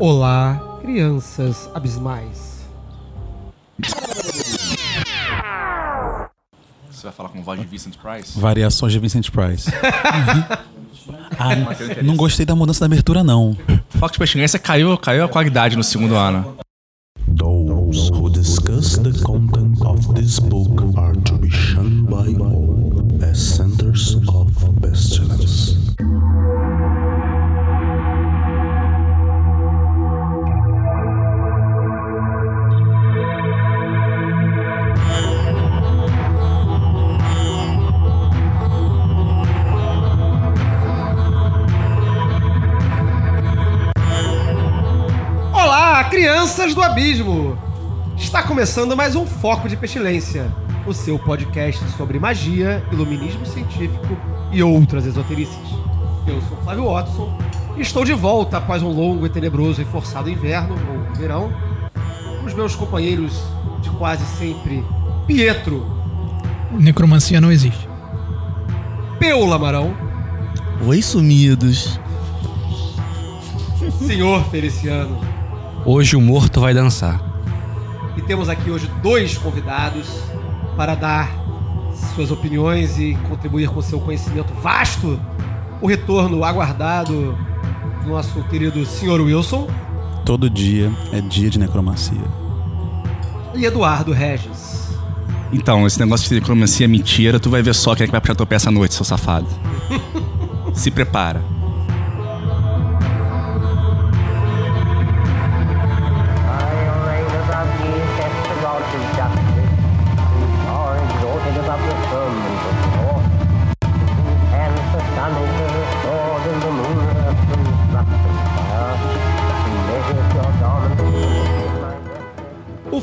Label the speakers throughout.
Speaker 1: Olá, crianças abismais.
Speaker 2: Você vai falar com voz de Vincent Price?
Speaker 3: Variações de Vincent Price. ah, não gostei da mudança da abertura, não.
Speaker 2: Foco de pestilência caiu, caiu a qualidade no segundo ano.
Speaker 4: Those who discuss the content of this book are
Speaker 1: crianças do abismo! Está começando mais um Foco de Pestilência, o seu podcast sobre magia, iluminismo científico e outras esoterices. Eu sou Flávio Watson e estou de volta após um longo e tenebroso e forçado inverno, ou verão, com os meus companheiros de quase sempre Pietro,
Speaker 5: Necromancia não existe.
Speaker 1: Peu Lamarão,
Speaker 6: Oi, sumidos.
Speaker 1: Senhor Feliciano.
Speaker 7: Hoje o morto vai dançar.
Speaker 1: E temos aqui hoje dois convidados para dar suas opiniões e contribuir com seu conhecimento vasto. O retorno aguardado do nosso querido Sr. Wilson
Speaker 3: Todo dia é dia de necromancia.
Speaker 1: e Eduardo Regis.
Speaker 2: Então, esse negócio de necromancia é mentira, tu vai ver só quem é que vai puxar tua peça à noite, seu safado. Se prepara.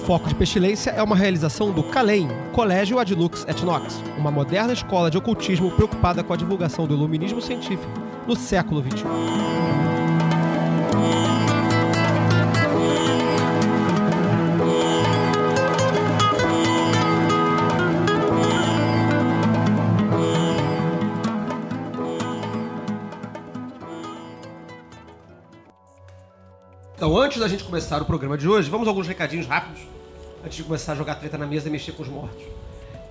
Speaker 1: Foco de Pestilência é uma realização do CALEM, Colégio Adlux et Nox, uma moderna escola de ocultismo preocupada com a divulgação do iluminismo científico no século XXI. Antes da gente começar o programa de hoje, vamos a alguns recadinhos rápidos, antes de começar a jogar treta na mesa e mexer com os mortos.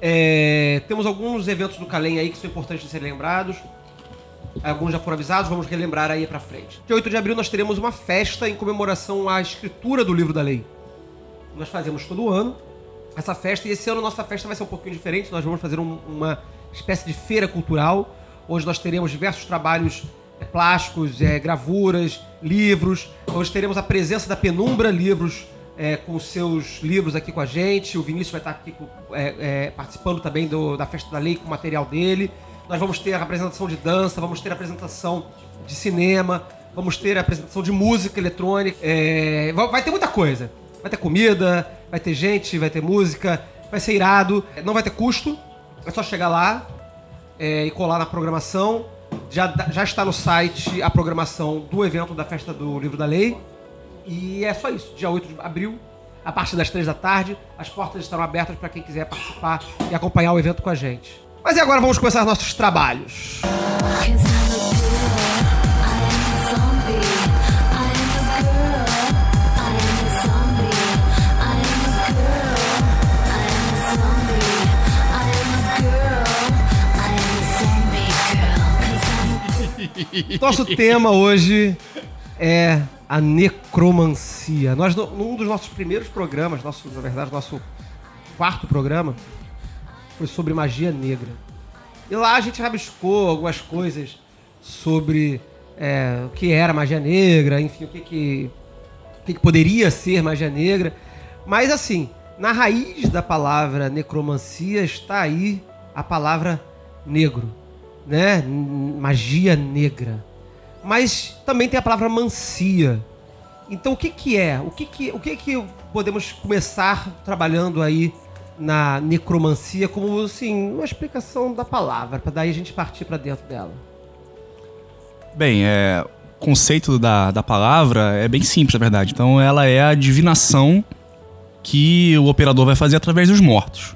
Speaker 1: É, temos alguns eventos do Calem aí que são importantes de serem lembrados. Alguns já foram avisados, vamos relembrar aí pra frente. Dia 8 de abril nós teremos uma festa em comemoração à escritura do livro da lei. Nós fazemos todo ano essa festa, e esse ano nossa festa vai ser um pouquinho diferente. Nós vamos fazer um- uma espécie de feira cultural. Hoje nós teremos diversos trabalhos plásticos, é, gravuras, livros. Hoje teremos a presença da Penumbra Livros é, com seus livros aqui com a gente. O Vinícius vai estar aqui com- é, é, participando também do- da festa da lei com o material dele. Nós vamos ter a apresentação de dança, vamos ter a apresentação de cinema, vamos ter a apresentação de música eletrônica. é, vai ter muita coisa. Vai ter comida, vai ter gente, vai ter música, vai ser irado. Não vai ter custo, é só chegar lá é, e colar na programação. Já, já está no site a programação do evento da Festa do Livro da Lei. E é só isso. Dia 8 de abril, a partir das 3 da tarde, as portas estarão abertas para quem quiser participar e acompanhar o evento com a gente. Mas e agora vamos começar nossos trabalhos.
Speaker 8: Cause
Speaker 1: Nosso tema hoje é a necromancia. Nós, num dos nossos primeiros programas, nosso, na verdade, nosso quarto programa, foi sobre magia negra. E lá a gente rabiscou algumas coisas sobre é, o que era magia negra, enfim, o que, que, o que, que poderia ser magia negra. Mas assim, na raiz da palavra necromancia está aí a palavra negro, né? Magia negra. Mas também tem a palavra mancia. Então o que que é? O que que, o que que podemos começar trabalhando aí na necromancia como assim, uma explicação da palavra, para daí a gente partir para dentro dela.
Speaker 2: Bem, é, o conceito da, da palavra é bem simples, na verdade. Então, ela é a divinação que o operador vai fazer através dos mortos.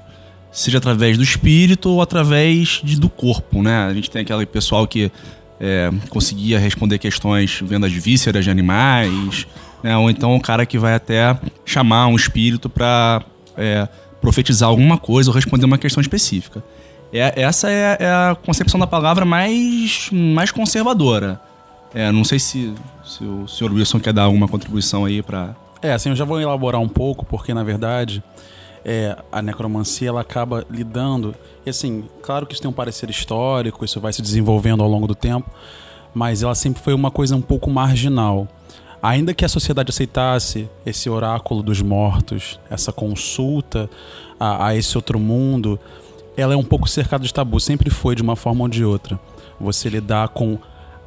Speaker 2: Seja através do espírito ou através de- do corpo, né? A gente tem aquele pessoal que é, conseguia responder questões vendo as vísceras de animais, né? ou então o cara que vai até chamar um espírito para profetizar alguma coisa ou responder uma questão específica. É, essa é, é a concepção da palavra mais, mais conservadora. É, não sei se, se o senhor Wilson quer dar alguma contribuição aí para
Speaker 3: É, assim, eu já vou elaborar um pouco, porque na verdade é, a necromancia ela acaba lidando. E assim, claro que isso tem um parecer histórico, isso vai se desenvolvendo ao longo do tempo, mas ela sempre foi uma coisa um pouco marginal. Ainda que a sociedade aceitasse esse oráculo dos mortos, essa consulta a, a esse outro mundo, ela é um pouco cercada de tabu, sempre foi de uma forma ou de outra. Você lidar com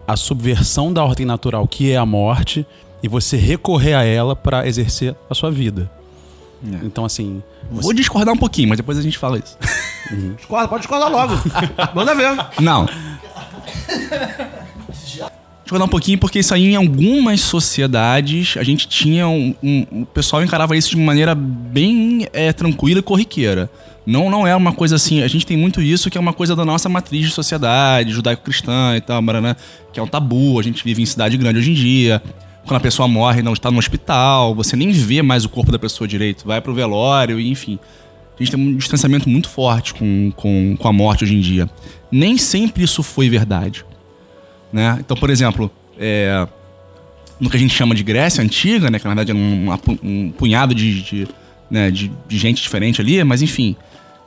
Speaker 3: a subversão da ordem natural, que é a morte, e você recorrer a ela para exercer a sua vida. Então, assim.
Speaker 2: Vou discordar um pouquinho, mas depois a gente fala isso.
Speaker 1: Discorda, pode discordar logo. Manda ver.
Speaker 2: Não. Discordar um pouquinho, porque isso aí em algumas sociedades a gente tinha um. um- o pessoal encarava isso de maneira bem é, tranquila e corriqueira. Não, não é uma coisa assim. A gente tem muito isso que é uma coisa da nossa matriz de sociedade, judaico-cristã e tal, né? que é um tabu. A gente vive em cidade grande hoje em dia. Quando a pessoa morre, não está no hospital, você nem vê mais o corpo da pessoa direito, vai pro velório, e enfim. A gente tem um distanciamento muito forte com, com, com a morte hoje em dia. Nem sempre isso foi verdade. Né? Então, por exemplo, é, no que a gente chama de Grécia Antiga, né, que na verdade era um, um punhado de, de, né, de, de gente diferente ali, mas enfim,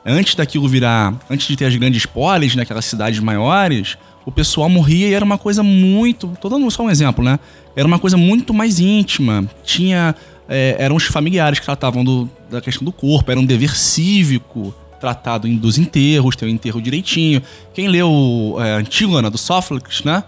Speaker 2: antes daquilo virar, antes de ter as grandes polis, naquelas cidades maiores, o pessoal morria e era uma coisa muito, tô dando só um exemplo, né? Era uma coisa muito mais íntima. Tinha, é, eram os familiares que tratavam do- da questão do corpo, era um dever cívico tratado dos enterros, ter o enterro direitinho. Quem leu é, Antígona, do Sófocles, né?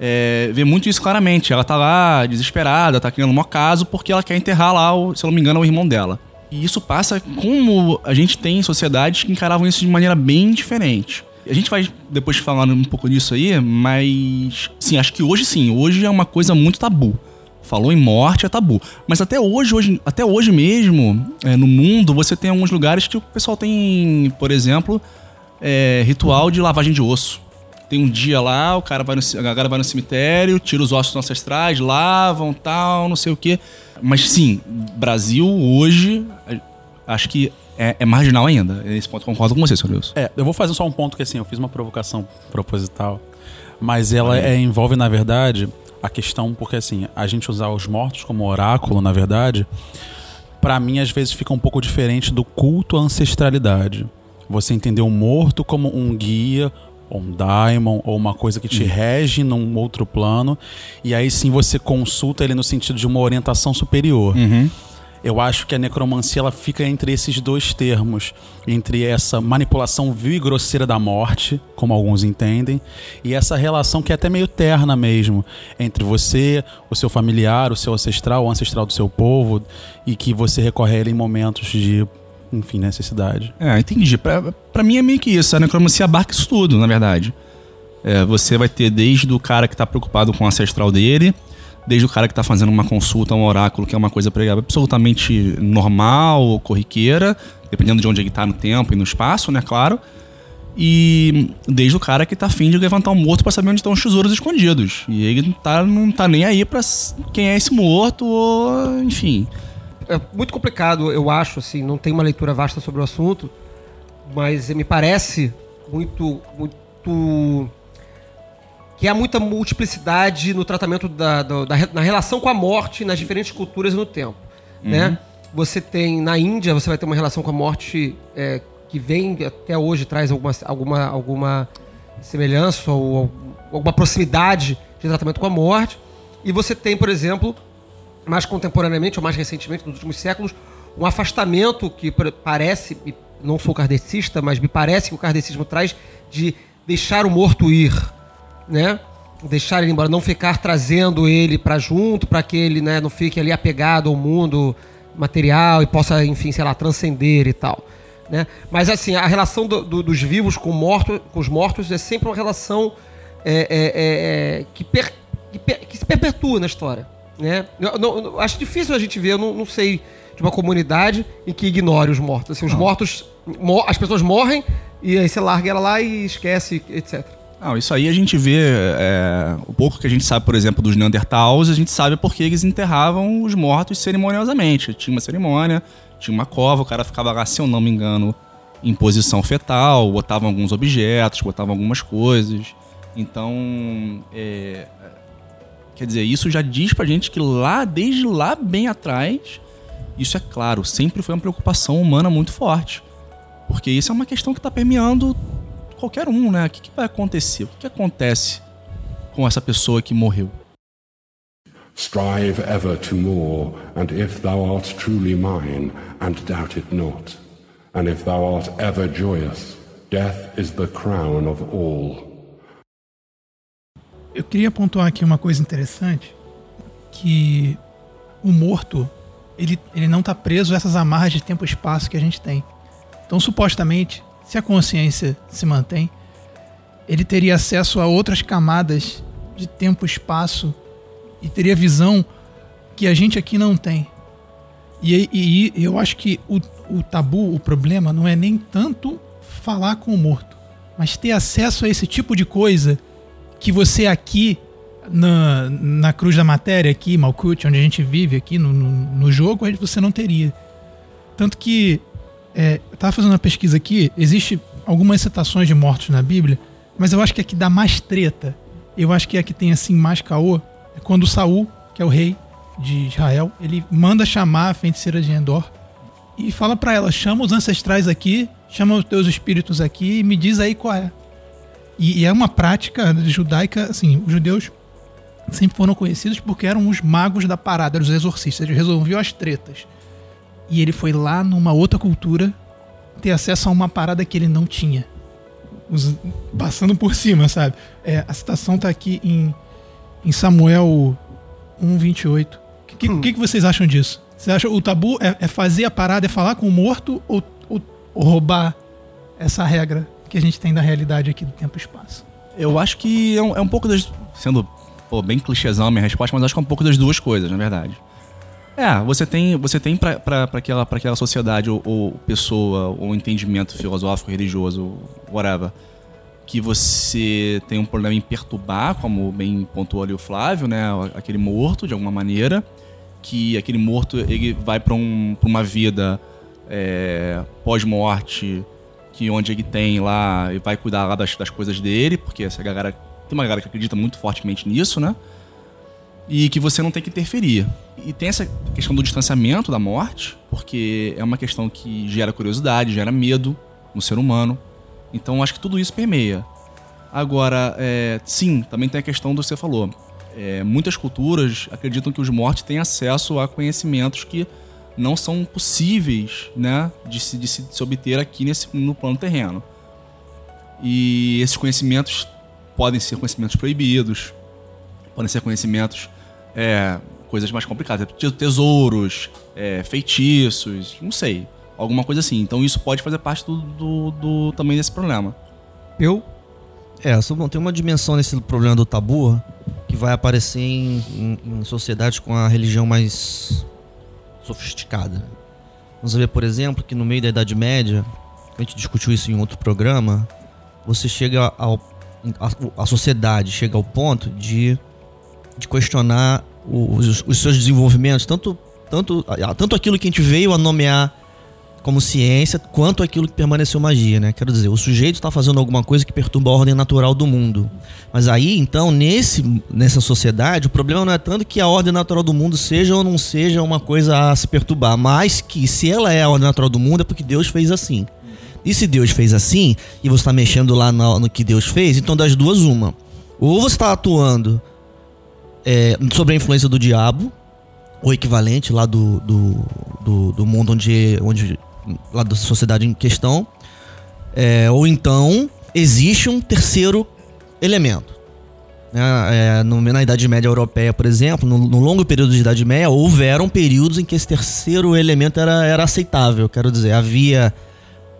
Speaker 2: É, vê muito isso claramente. Ela tá lá desesperada, tá criando um caso porque ela quer enterrar lá, o, se eu não me engano, o irmão dela. E isso passa como a gente tem sociedades que encaravam isso de maneira bem diferente. A gente vai depois falar um pouco disso aí, mas sim, acho que hoje sim, hoje é uma coisa muito tabu. Falou em morte é tabu. Mas até hoje, hoje até hoje mesmo, é, no mundo, você tem alguns lugares que o pessoal tem, por exemplo, é, ritual de lavagem de osso. Tem um dia lá, o cara vai no, a galera vai no cemitério, tira os ossos ancestrais, lavam, tal, não sei o quê. Mas sim, Brasil hoje, acho que é, é marginal ainda. Nesse ponto eu concordo com você, senhor Wilson.
Speaker 3: É, eu vou fazer só um ponto que assim, eu fiz uma provocação proposital, mas ela é, envolve, na verdade, a questão, porque assim, a gente usar os mortos como oráculo, na verdade, pra mim às vezes fica um pouco diferente do culto à ancestralidade. Você entender o morto como um guia, ou um daimon, ou uma coisa que te rege num outro plano, e aí sim você consulta ele no sentido de uma orientação superior. Eu acho que a necromancia ela fica entre esses dois termos, entre essa manipulação vil e grosseira da morte, como alguns entendem, e essa relação que é até meio terna mesmo, entre você, o seu familiar, o seu ancestral, o ancestral do seu povo, e que você recorre a ele em momentos de, enfim, necessidade.
Speaker 2: É, entendi. Pra, pra mim é meio que isso. A necromancia abarca isso tudo, na verdade. É, você vai ter desde o cara que tá preocupado com o ancestral dele, desde o cara que tá fazendo uma consulta um oráculo, que é uma coisa absolutamente normal, corriqueira, dependendo de onde ele tá no tempo e no espaço, né, claro. E desde o cara que tá afim de levantar um morto pra saber onde estão os tesouros escondidos. E ele tá, não tá nem aí pra s- quem é esse morto, ou enfim.
Speaker 1: É muito complicado, eu acho, assim, não tem uma leitura vasta sobre o assunto, mas me parece muito, muito que há muita multiplicidade no tratamento da, da- da na relação com a morte nas diferentes culturas e no tempo, né? Você tem na Índia você vai ter uma relação com a morte é, que vem até hoje traz alguma alguma alguma semelhança ou alguma proximidade de tratamento com a morte. E você tem por exemplo mais contemporaneamente ou mais recentemente, nos últimos séculos, um afastamento que pare- parece, não sou kardecista, mas me parece que o kardecismo traz de deixar o morto ir, né? Deixar ele embora, não ficar trazendo ele para junto, para que ele né, não fique ali apegado ao mundo material e possa, enfim, sei lá, transcender e tal. Né? Mas assim, a relação do- do- dos vivos com, morto, com os mortos é sempre uma relação é, é, é, é, que, per- que per- que se perpetua na história. Né? Eu, não- eu acho difícil a gente ver, eu não, não sei, de uma comunidade em que ignore os mortos. Assim, os mortos, mo- as pessoas morrem e aí você larga ela lá e esquece, etc.
Speaker 2: Não, isso aí a gente vê. é, o pouco que a gente sabe, por exemplo, dos Neandertals, a gente sabe porque eles enterravam os mortos cerimoniosamente. Tinha uma cerimônia, tinha uma cova, o cara ficava lá, se eu não me engano, em posição fetal, botavam alguns objetos, botavam algumas coisas. Então, é, quer dizer, isso já diz pra gente que lá, desde lá bem atrás, isso é claro, sempre foi uma preocupação humana muito forte. Porque isso é uma questão que está permeando qualquer um, né? O que, que vai acontecer? O que, que acontece com essa pessoa que morreu?
Speaker 9: Strive ever to more, and if thou art truly mine, and doubt it not, and if thou art ever joyous, death is the crown of all.
Speaker 5: Eu queria pontuar aqui uma coisa interessante, que o morto, ele, ele não está preso a essas amarras de tempo e espaço que a gente tem. Então, supostamente, se a consciência se mantém, ele teria acesso a outras camadas de tempo e espaço e teria visão que a gente aqui não tem. E, e- e eu acho que o, o tabu, o problema, não é nem tanto falar com o morto, mas ter acesso a esse tipo de coisa que você aqui na, na cruz da matéria, aqui, Malkuth, onde a gente vive aqui no, no, no jogo, você não teria. Tanto que é, eu tava fazendo uma pesquisa aqui, existe algumas citações de mortos na Bíblia, mas eu acho que a que dá mais treta, eu acho que a que tem assim mais caô, é quando Saul, que é o rei de Israel, ele manda chamar a feiticeira de Endor e fala pra ela: chama os ancestrais aqui, chama os teus espíritos aqui e me diz aí qual é. E, e é uma prática judaica, assim, os judeus sempre foram conhecidos porque eram os magos da parada, eram os exorcistas, eles resolviam as tretas. E ele foi lá numa outra cultura ter acesso a uma parada que ele não tinha. Os- passando por cima, sabe? É, a citação tá aqui em, em Samuel 1,28. O que, que, que que vocês acham disso? Você acha o tabu é, é fazer a parada, é falar com o morto ou, ou- ou roubar essa regra que a gente tem da realidade aqui do tempo e espaço?
Speaker 2: Eu acho que é um, é um pouco das. Sendo pô, bem clichêzão a minha resposta, mas acho que é um pouco das duas coisas, na verdade. É, você tem, você tem pra, aquela, aquela sociedade ou, ou pessoa, ou entendimento filosófico, religioso, whatever, que você tem um problema em perturbar, como bem pontuou ali o Flávio, né? Aquele morto, de alguma maneira, que aquele morto ele vai pra, um, uma vida é, pós-morte, que onde ele tem lá e vai cuidar lá das, das coisas dele, porque essa galera tem uma galera que acredita muito fortemente nisso, né? E que você não tem que interferir. E tem essa questão do distanciamento da morte, porque é uma questão que gera curiosidade, gera medo no ser humano. Então acho que tudo isso permeia. Agora, é, sim, também tem a questão do que você falou. É, muitas culturas acreditam que os mortos têm acesso a conhecimentos que não são possíveis né, de, se, de se- de se obter aqui nesse, no plano terreno. E esses conhecimentos podem ser conhecimentos proibidos, podem ser conhecimentos, é, coisas mais complicadas, te- tesouros, é, feitiços, não sei, alguma coisa assim. Então isso pode fazer parte do, do, do- também desse problema.
Speaker 6: Eu? É, bom, tem uma dimensão nesse problema do tabu que vai aparecer em, em- em sociedades com a religião mais sofisticada. Vamos ver, por exemplo, que no meio da Idade Média, a gente discutiu isso em outro programa, você chega ao. A, a sociedade chega ao ponto de, de questionar os, os seus desenvolvimentos, tanto, tanto, tanto aquilo que a gente veio a nomear como ciência, quanto aquilo que permaneceu magia, né? Quero dizer, o sujeito está fazendo alguma coisa que perturba a ordem natural do mundo. Mas aí, então, nesse, nessa sociedade, o problema não é tanto que a ordem natural do mundo seja ou não seja uma coisa a se perturbar, mas que se ela é a ordem natural do mundo é porque Deus fez assim. E se Deus fez assim, e você está mexendo lá no, no que Deus fez, então das duas, uma. Ou você está atuando é, sobre a influência do diabo, o equivalente lá do, do, do, do mundo onde, onde. lá da sociedade em questão. É, ou então existe um terceiro elemento. Né? É, no- na Idade Média Europeia, por exemplo, no, no longo período de Idade Média, houveram períodos em que esse terceiro elemento era, era aceitável. Quero dizer, havia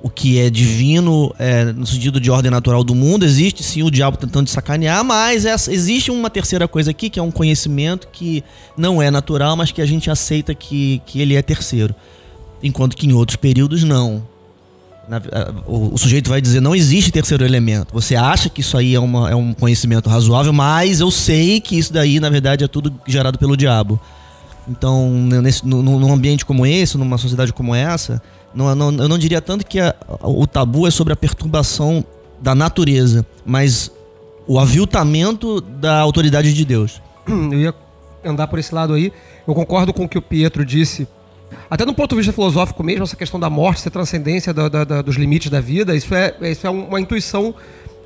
Speaker 6: o que é divino é, no sentido de ordem natural do mundo. Existe sim o diabo tentando sacanear, mas essa- existe uma terceira coisa aqui, que é um conhecimento que não é natural, mas que a gente aceita que, que ele é terceiro. Enquanto que em outros períodos não. na- o, o sujeito vai dizer, não existe terceiro elemento. Você acha que isso aí é, uma- é um conhecimento razoável, mas eu sei que isso daí, na verdade, é tudo gerado pelo diabo. Então, nesse, num ambiente como esse, numa sociedade como essa, não- não- eu não diria tanto que a- o tabu é sobre a perturbação da natureza, mas o aviltamento da autoridade de Deus.
Speaker 1: eu ia andar por esse lado aí. Eu concordo com o que o Pietro disse. Até do ponto de vista filosófico mesmo, essa questão da morte, essa transcendência da- da- da- dos limites da vida, isso é, isso é uma intuição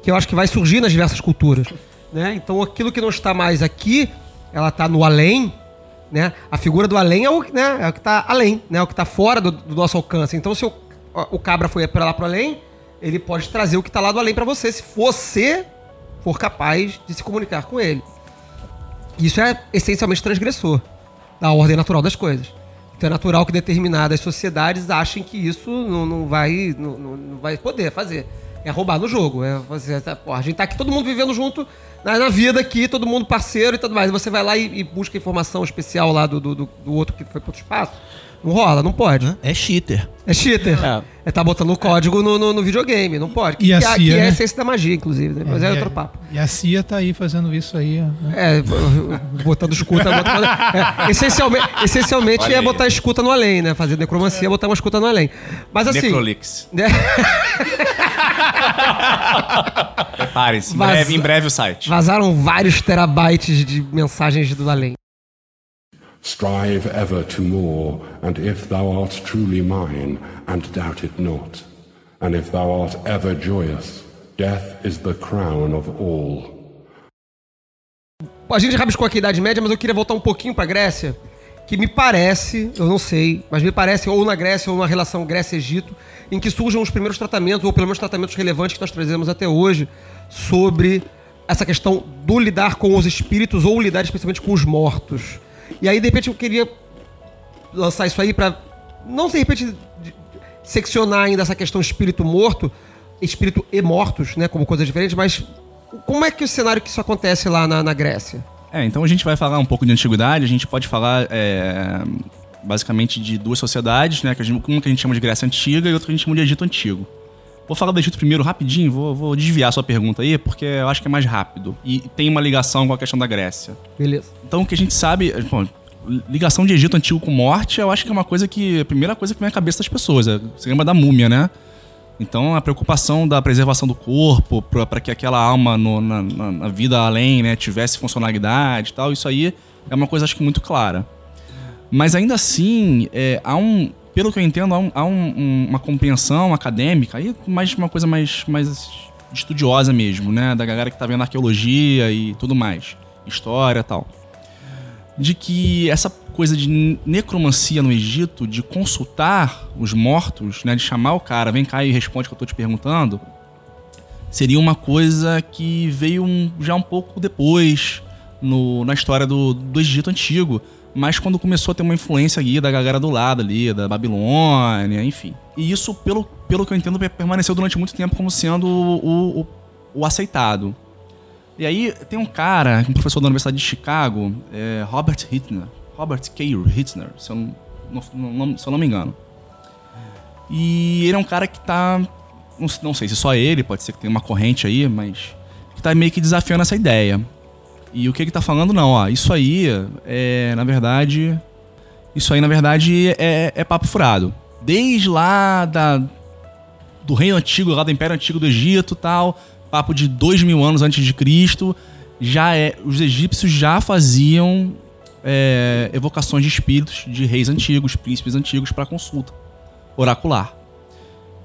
Speaker 1: que eu acho que vai surgir nas diversas culturas. Né? Então aquilo que não está mais aqui, ela está no além, né? A figura do além é o, né? é o que está além, né? O que está fora do, do nosso alcance. Então se o, o cabra foi para lá para além, ele pode trazer o que está lá do além para você, se você for capaz de se comunicar com ele. Isso é essencialmente transgressor da ordem natural das coisas. Então é natural que determinadas sociedades achem que isso não, não vai, não, não- vai poder fazer. É roubar no jogo. É porra, a gente tá aqui todo mundo vivendo junto na, vida aqui, todo mundo parceiro e tudo mais. Você vai lá e, e busca informação especial lá do, do, do- outro que foi pro outro espaço. Não rola, não pode.
Speaker 6: É cheater.
Speaker 1: É cheater. É, tá botando o código no, no, no videogame, não pode. Que,
Speaker 5: E a
Speaker 1: que é-
Speaker 5: CIA,
Speaker 1: que é a
Speaker 5: né?
Speaker 1: essência da magia, inclusive, né? Mas é,
Speaker 5: e,
Speaker 1: outro papo.
Speaker 5: e a CIA tá aí fazendo isso aí. Né?
Speaker 1: É, botando escuta. botando- é, essencialmente essencialmente
Speaker 2: Olha
Speaker 1: é
Speaker 2: aí.
Speaker 1: botar escuta no além, né? Fazer necromancia é botar uma escuta no além. Mas assim.
Speaker 2: Necrolix.
Speaker 1: né?
Speaker 2: Preparem-se. Em
Speaker 1: Vaz-
Speaker 2: em breve o site.
Speaker 1: Vazaram vários terabytes de mensagens do além.
Speaker 9: Strive ever to more, and if thou art truly mine, and doubt it not, and if thou art ever joyous, death is the crown of all.
Speaker 1: A gente rabiscou aqui a Idade Média, mas eu queria voltar um pouquinho pra Grécia, que me parece, eu não sei, mas me parece ou na Grécia ou numa relação Grécia-Egito, em que surjam os primeiros tratamentos, ou pelo menos tratamentos relevantes que nós trazemos até hoje, sobre essa questão do lidar com os espíritos ou lidar especialmente com os mortos. E aí, de repente, eu queria lançar isso aí pra não, de repente, seccionar ainda essa questão espírito morto, espírito e mortos, né, como coisas diferentes, mas como é que o cenário que isso acontece lá na, na Grécia?
Speaker 2: É, então a gente vai falar um pouco de antiguidade, a gente pode falar é, basicamente de duas sociedades, né? Que a gente, uma que a gente chama de Grécia Antiga e outra que a gente chama de Egito Antigo. Vou falar do Egito primeiro rapidinho, vou, vou desviar a sua pergunta aí, porque eu acho que é mais rápido. E tem uma ligação com a questão da Grécia.
Speaker 1: Beleza.
Speaker 2: Então o que a gente sabe. Bom, ligação de Egito Antigo com morte, eu acho que é uma coisa que. A primeira coisa que vem à cabeça das pessoas. é- Você lembra da múmia, né? Então a preocupação da preservação do corpo, para que aquela alma no- na, na- na vida além né, tivesse funcionalidade e tal, isso aí é uma coisa acho que muito clara. Mas ainda assim, é, há um. Pelo que eu entendo, há, um- há um- um- uma compreensão acadêmica, aí mais uma coisa mais, mais estudiosa mesmo, né? Da galera que tá vendo arqueologia e tudo mais, história tal. De que essa coisa de necromancia no Egito, de consultar os mortos, né? De chamar o cara, vem cá e responde o que eu tô te perguntando, seria uma coisa que veio um- já um pouco depois no- na história do, do Egito Antigo, mas quando começou a ter uma influência ali da galera do lado ali, da Babilônia, enfim. E isso, pelo, pelo que eu entendo, permaneceu durante muito tempo como sendo o, o, o aceitado. E aí tem um cara, um professor da Universidade de Chicago, é, Robert Hittner, Robert K. Hittner, se eu não, não- se eu não me engano. E ele é um cara que tá. Não, não sei se só ele, pode ser que tenha uma corrente aí, mas. que tá meio que desafiando essa ideia. E o que ele tá falando, não, ó, isso aí é, na verdade. Isso aí, na verdade, é, é papo furado. Desde lá da, do reino antigo, lá do Império Antigo do Egito tal, papo de dois mil anos antes de Cristo, já é, os egípcios já faziam é, evocações de espíritos de reis antigos, príncipes antigos para consulta oracular.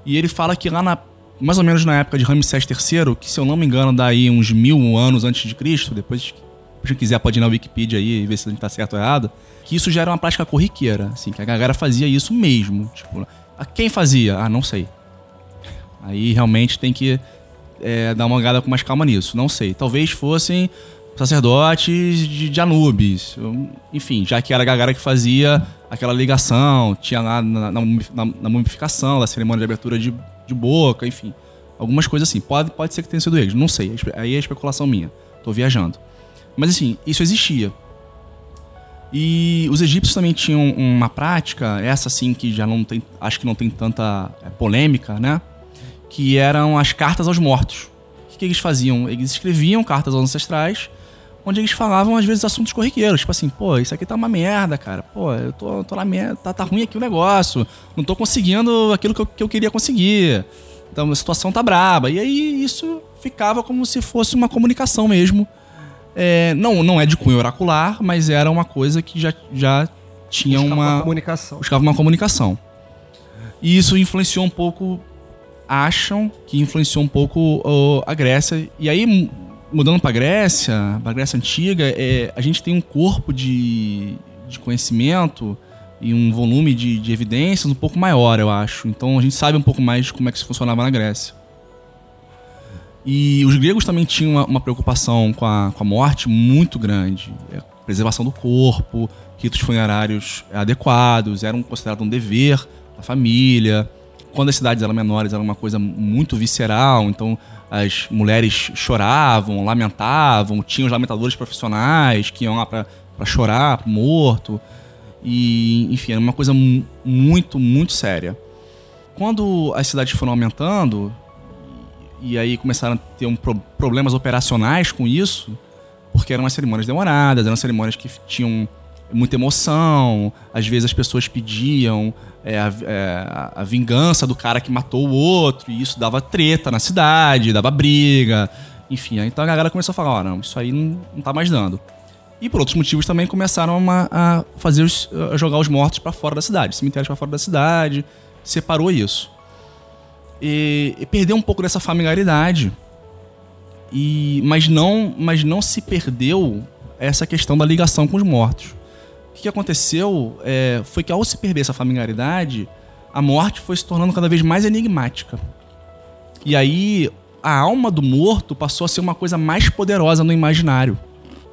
Speaker 2: E ele fala que lá na mais ou menos na época de Ramsés III, que se eu não me engano daí uns mil anos antes de Cristo, depois se quiser pode ir na Wikipedia aí e ver se a gente tá certo ou errado, que isso já era uma prática corriqueira, assim, que a galera fazia isso mesmo. Tipo, a quem fazia? Ah, não sei. Aí realmente tem que é, dar uma olhada com mais calma nisso. Não sei. Talvez fossem sacerdotes de, de Anubis. Enfim, já que era a galera que fazia aquela ligação, tinha lá na, na, na- na mumificação, da cerimônia de abertura de, de boca, enfim. Algumas coisas assim. Pode, pode ser que tenha sido eles. Não sei. Aí é especulação minha. Tô viajando. Mas assim, isso existia. E os egípcios também tinham uma prática, essa sim que já não tem, acho que não tem tanta é, polêmica, né? Que eram as cartas aos mortos. O que, que eles faziam? Eles escreviam cartas aos ancestrais, onde eles falavam às vezes assuntos corriqueiros, tipo assim, pô, isso aqui tá uma merda, cara. Pô, eu tô, tô na merda, tá, tá ruim aqui o negócio. Não tô conseguindo aquilo que eu, que eu queria conseguir. Então a situação tá braba. E aí isso ficava como se fosse uma comunicação mesmo. É, não, não é de cunho oracular, mas era uma coisa que já, já tinha
Speaker 1: Buscava
Speaker 2: uma,
Speaker 1: comunicação.
Speaker 2: buscava uma comunicação. E isso influenciou um pouco, acham que influenciou um pouco a Grécia. E aí, mudando pra Grécia, pra Grécia Antiga, é, a gente tem um corpo de, de conhecimento e um volume de, de evidências um pouco maior, eu acho. Então a gente sabe um pouco mais de como é que isso funcionava na Grécia. E os gregos também tinham uma, uma preocupação com a, com a morte muito grande. É, preservação do corpo, ritos funerários adequados, eram considerados um dever da família. Quando as cidades eram menores, era uma coisa muito visceral, então as mulheres choravam, lamentavam, tinham os lamentadores profissionais que iam lá pra chorar pro morto. E, enfim, era uma coisa mu- muito, muito séria. Quando as cidades foram aumentando, e aí começaram a ter um pro- problemas operacionais com isso, porque eram umas cerimônias demoradas, eram cerimônias que tinham muita emoção, às vezes as pessoas pediam é, a, é, a- a vingança do cara que matou o outro, e isso dava treta na cidade, dava briga, enfim. Então a galera começou a falar, ó, não, isso aí não, não tá mais dando. E por outros motivos também começaram a, a fazer os, a jogar os mortos pra fora da cidade, cemitérios pra fora da cidade, separou isso. E, e perdeu um pouco dessa familiaridade. E, mas, não, mas não se perdeu essa questão da ligação com os mortos. O que, aconteceu é, foi que ao se perder essa familiaridade, a morte foi se tornando cada vez mais enigmática. E aí a alma do morto passou a ser uma coisa mais poderosa no imaginário.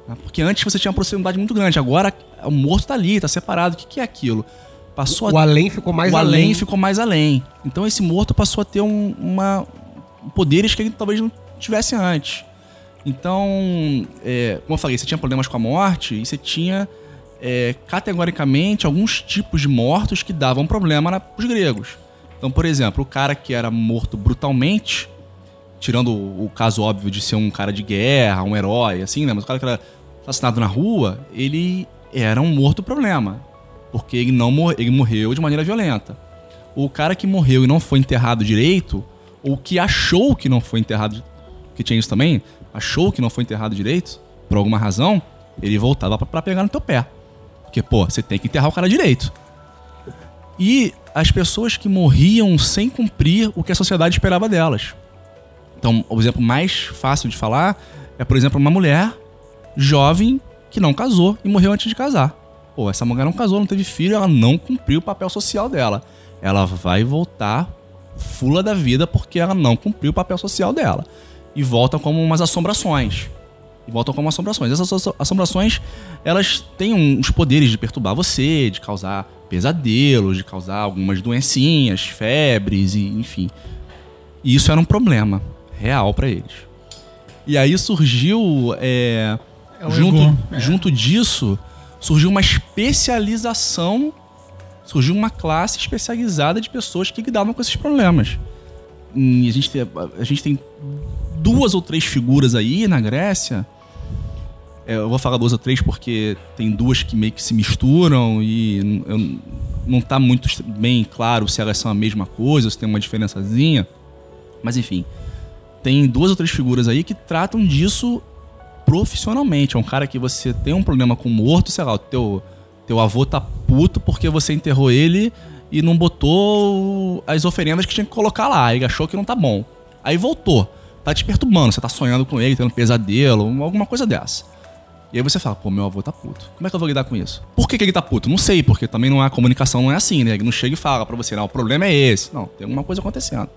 Speaker 2: né? Porque antes você tinha uma proximidade muito grande, agora o morto tá ali, tá separado. O que, que é aquilo? Passou a
Speaker 1: O além ficou mais
Speaker 2: o além
Speaker 1: além.
Speaker 2: ficou mais além. Então esse morto passou a ter um, uma poderes que ele talvez não tivesse antes. Então, é, como eu falei, você tinha problemas com a morte e você tinha é, categoricamente alguns tipos de mortos que davam problema para os gregos. Então, por exemplo, o cara que era morto brutalmente, tirando o, o caso óbvio de ser um cara de guerra, um herói, assim, né? Mas o cara que era assassinado na rua, ele era um morto problema. Porque ele não mor ele morreu de maneira violenta. O cara que morreu e não foi enterrado direito, ou que achou que não foi enterrado, que tinha isso também, achou que não foi enterrado direito, por alguma razão, ele voltava pra pegar no teu pé. Porque, pô, você tem que enterrar o cara direito. E as pessoas que morriam sem cumprir o que a sociedade esperava delas. Então, o exemplo mais fácil de falar é, por exemplo, uma mulher jovem que não casou e morreu antes de casar. Pô, essa mulher não casou, não teve filho, ela não cumpriu o papel social dela. Ela vai voltar fula da vida porque ela não cumpriu o papel social dela. E volta como umas assombrações. E voltam como assombrações. Essas asso- assombrações, elas têm uns poderes de perturbar você, de causar pesadelos, de causar algumas doencinhas, febres e enfim. E isso era um problema real pra eles. E aí surgiu é,
Speaker 5: É
Speaker 2: junto,
Speaker 5: é.
Speaker 2: junto disso surgiu uma especialização, surgiu uma classe especializada de pessoas que lidavam com esses problemas. E a gente tem, a gente tem duas ou três figuras aí na Grécia. É, eu vou falar duas ou três porque tem duas que meio que se misturam e eu- não tá muito bem claro se elas são a mesma coisa, se tem uma diferençazinha. Mas enfim, tem duas ou três figuras aí que tratam disso profissionalmente. É um cara que você tem um problema com o morto, sei lá, o teu, teu avô tá puto porque você enterrou ele e não botou as oferendas que tinha que colocar lá. Ele achou que não tá bom. Aí voltou. Tá te perturbando, você tá sonhando com ele, tendo pesadelo, alguma coisa dessa. E aí você fala, pô, meu avô tá puto. Como é que eu vou lidar com isso? Por que, que ele tá puto? Não sei, porque também não é a comunicação, não é assim, né? Ele não chega e fala pra você, não, o problema é esse. Não, tem alguma coisa acontecendo.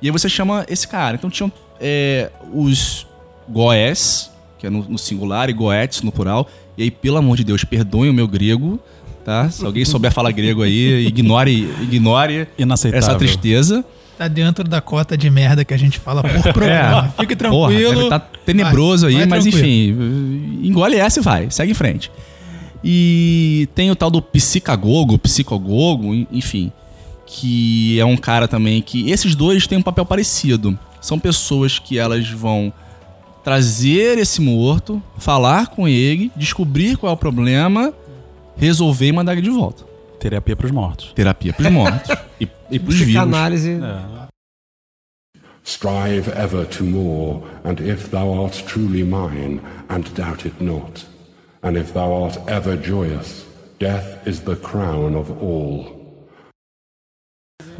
Speaker 2: E aí você chama esse cara. Então tinham é, os goés, que é no, no singular, e goetes no plural. E aí, pelo amor de Deus, perdoem o meu grego, tá? Se alguém souber falar grego aí, ignore, ignore essa tristeza.
Speaker 5: Tá dentro da cota de merda que a gente fala por programa. Fique
Speaker 2: É. Porra,
Speaker 5: tranquilo.
Speaker 2: deve tá tenebroso
Speaker 5: Vai,
Speaker 2: aí,
Speaker 5: vai
Speaker 2: mas
Speaker 5: tranquilo.
Speaker 2: enfim, engole essa e vai, segue em frente. E tem o tal do psicagogo, psicogogo, en- enfim, que é um cara também que esses dois têm um papel parecido. São pessoas que elas vão trazer esse morto, falar com ele, descobrir qual é o problema, resolver e mandar ele de volta.
Speaker 3: Terapia pros mortos.
Speaker 2: Terapia pros mortos e, e pros vivos.
Speaker 1: Psicanálise.
Speaker 9: Strive ever to more, and if thou art truly mine, and doubt it not, and if thou art ever joyous, death is the crown of all.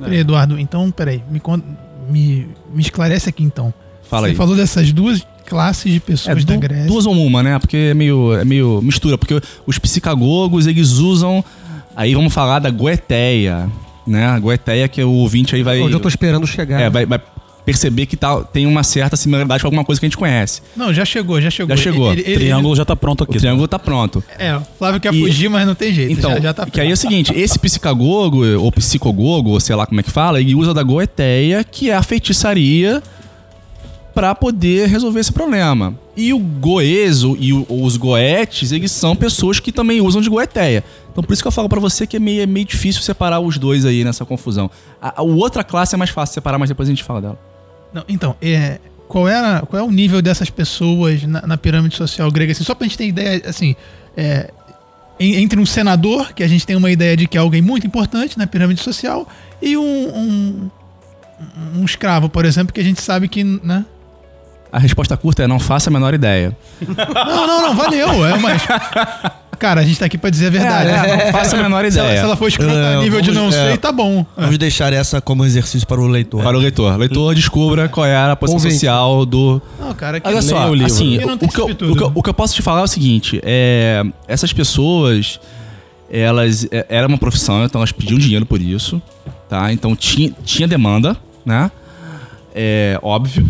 Speaker 5: Peraí, Eduardo, então, peraí, me, con- me, me esclarece aqui então.
Speaker 2: Fala
Speaker 5: Você
Speaker 2: aí.
Speaker 5: falou dessas duas classes de
Speaker 2: É,
Speaker 5: pessoas da
Speaker 2: du-
Speaker 5: Grécia.
Speaker 2: duas ou uma, né? Porque é meio, é meio mistura. Porque os psicagogos, eles usam... Aí vamos falar da goeteia, né? A goeteia que o ouvinte aí vai...
Speaker 1: Onde eu tô esperando chegar.
Speaker 2: É, vai, vai perceber que tá, tem uma certa similaridade com alguma coisa que a gente conhece.
Speaker 5: Não, já chegou, já chegou.
Speaker 2: Já chegou.
Speaker 5: Ele- ele-
Speaker 3: Triângulo já tá pronto aqui.
Speaker 2: O triângulo tá pronto.
Speaker 5: É, o Flávio quer
Speaker 2: E-
Speaker 5: fugir, mas não tem jeito.
Speaker 2: Então,
Speaker 5: já, já tá
Speaker 2: que aí é o seguinte, esse psicagogo, ou psicogogo, ou sei lá como é que fala, ele usa da goeteia, que é a feitiçaria pra poder resolver esse problema. E o goeso e o- os goetes, eles são pessoas que também usam de goeteia. Então por isso que eu falo pra você que é meio, é meio difícil separar os dois aí nessa confusão. A, a outra classe é mais fácil separar, mas depois a gente fala dela.
Speaker 5: Não, então, é, qual, era, qual é o nível dessas pessoas na, na pirâmide social grega? Assim, só pra gente ter ideia, assim, é, en- entre um senador, que a gente tem uma ideia de que é alguém muito importante na pirâmide social, e um, um, um escravo, por exemplo, que a gente sabe que, né?
Speaker 2: A resposta curta é não faça a menor ideia.
Speaker 5: Não, não, não, valeu. É, mas, cara, a gente tá aqui pra dizer a verdade.
Speaker 2: É, não faça a menor
Speaker 5: Se ela,
Speaker 2: ideia.
Speaker 5: se ela for escrota a
Speaker 6: É,
Speaker 5: nível de não
Speaker 6: vamos- é.
Speaker 5: sei, tá bom.
Speaker 6: Vamos deixar essa como exercício para o leitor.
Speaker 2: Para o leitor. Leitor, descubra qual é a posição social do,
Speaker 5: Não, cara, que
Speaker 2: Olha só,
Speaker 3: o livro.
Speaker 2: assim, o,
Speaker 5: tem
Speaker 2: que eu, o, que eu, o que eu posso te falar é o seguinte: é, essas pessoas, elas. é- Era uma profissão, então elas pediam dinheiro por isso, tá? Então tinha, tinha demanda, né? É óbvio.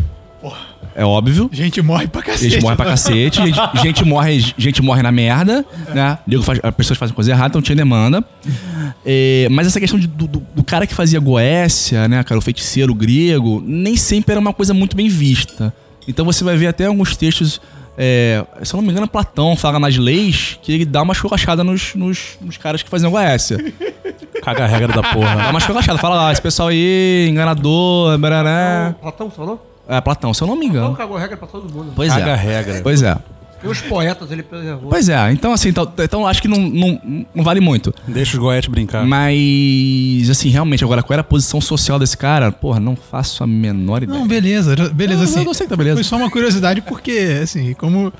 Speaker 2: É óbvio.
Speaker 5: gente morre pra cacete.
Speaker 2: Gente morre pra cacete, gente, gente morre, gente morre na merda, né? Faz- as pessoas fazem coisa errada, então tinha demanda. É, mas essa questão de- do, do- do cara que fazia Goécia, né, cara, o feiticeiro grego, nem sempre era uma coisa muito bem vista. Então você vai ver até alguns textos. é, se eu não me engano, Platão fala nas leis que ele dá uma churrachada nos, nos, nos caras que faziam Goécia.
Speaker 3: Caga a regra da
Speaker 2: Dá
Speaker 3: porra.
Speaker 2: uma churrachada, fala lá, esse pessoal aí, enganador, barará.
Speaker 1: Platão, você falou?
Speaker 2: É, Platão, se eu não me
Speaker 1: Platão
Speaker 2: engano.
Speaker 1: cagou regra pra todo mundo.
Speaker 2: Pois
Speaker 3: Caga a
Speaker 2: é.
Speaker 3: regra.
Speaker 2: Pois é.
Speaker 1: E os poetas ele preservou.
Speaker 2: Pois é, então assim, então, então acho que não, não, não vale muito.
Speaker 3: Deixa os goetes brincar.
Speaker 2: Mas, assim, realmente, agora, qual era a posição social desse cara? Porra, não faço a menor ideia.
Speaker 5: Não, beleza, beleza,
Speaker 2: Não,
Speaker 5: assim.
Speaker 2: eu sei que tá beleza.
Speaker 5: Foi só uma curiosidade, porque, assim, como.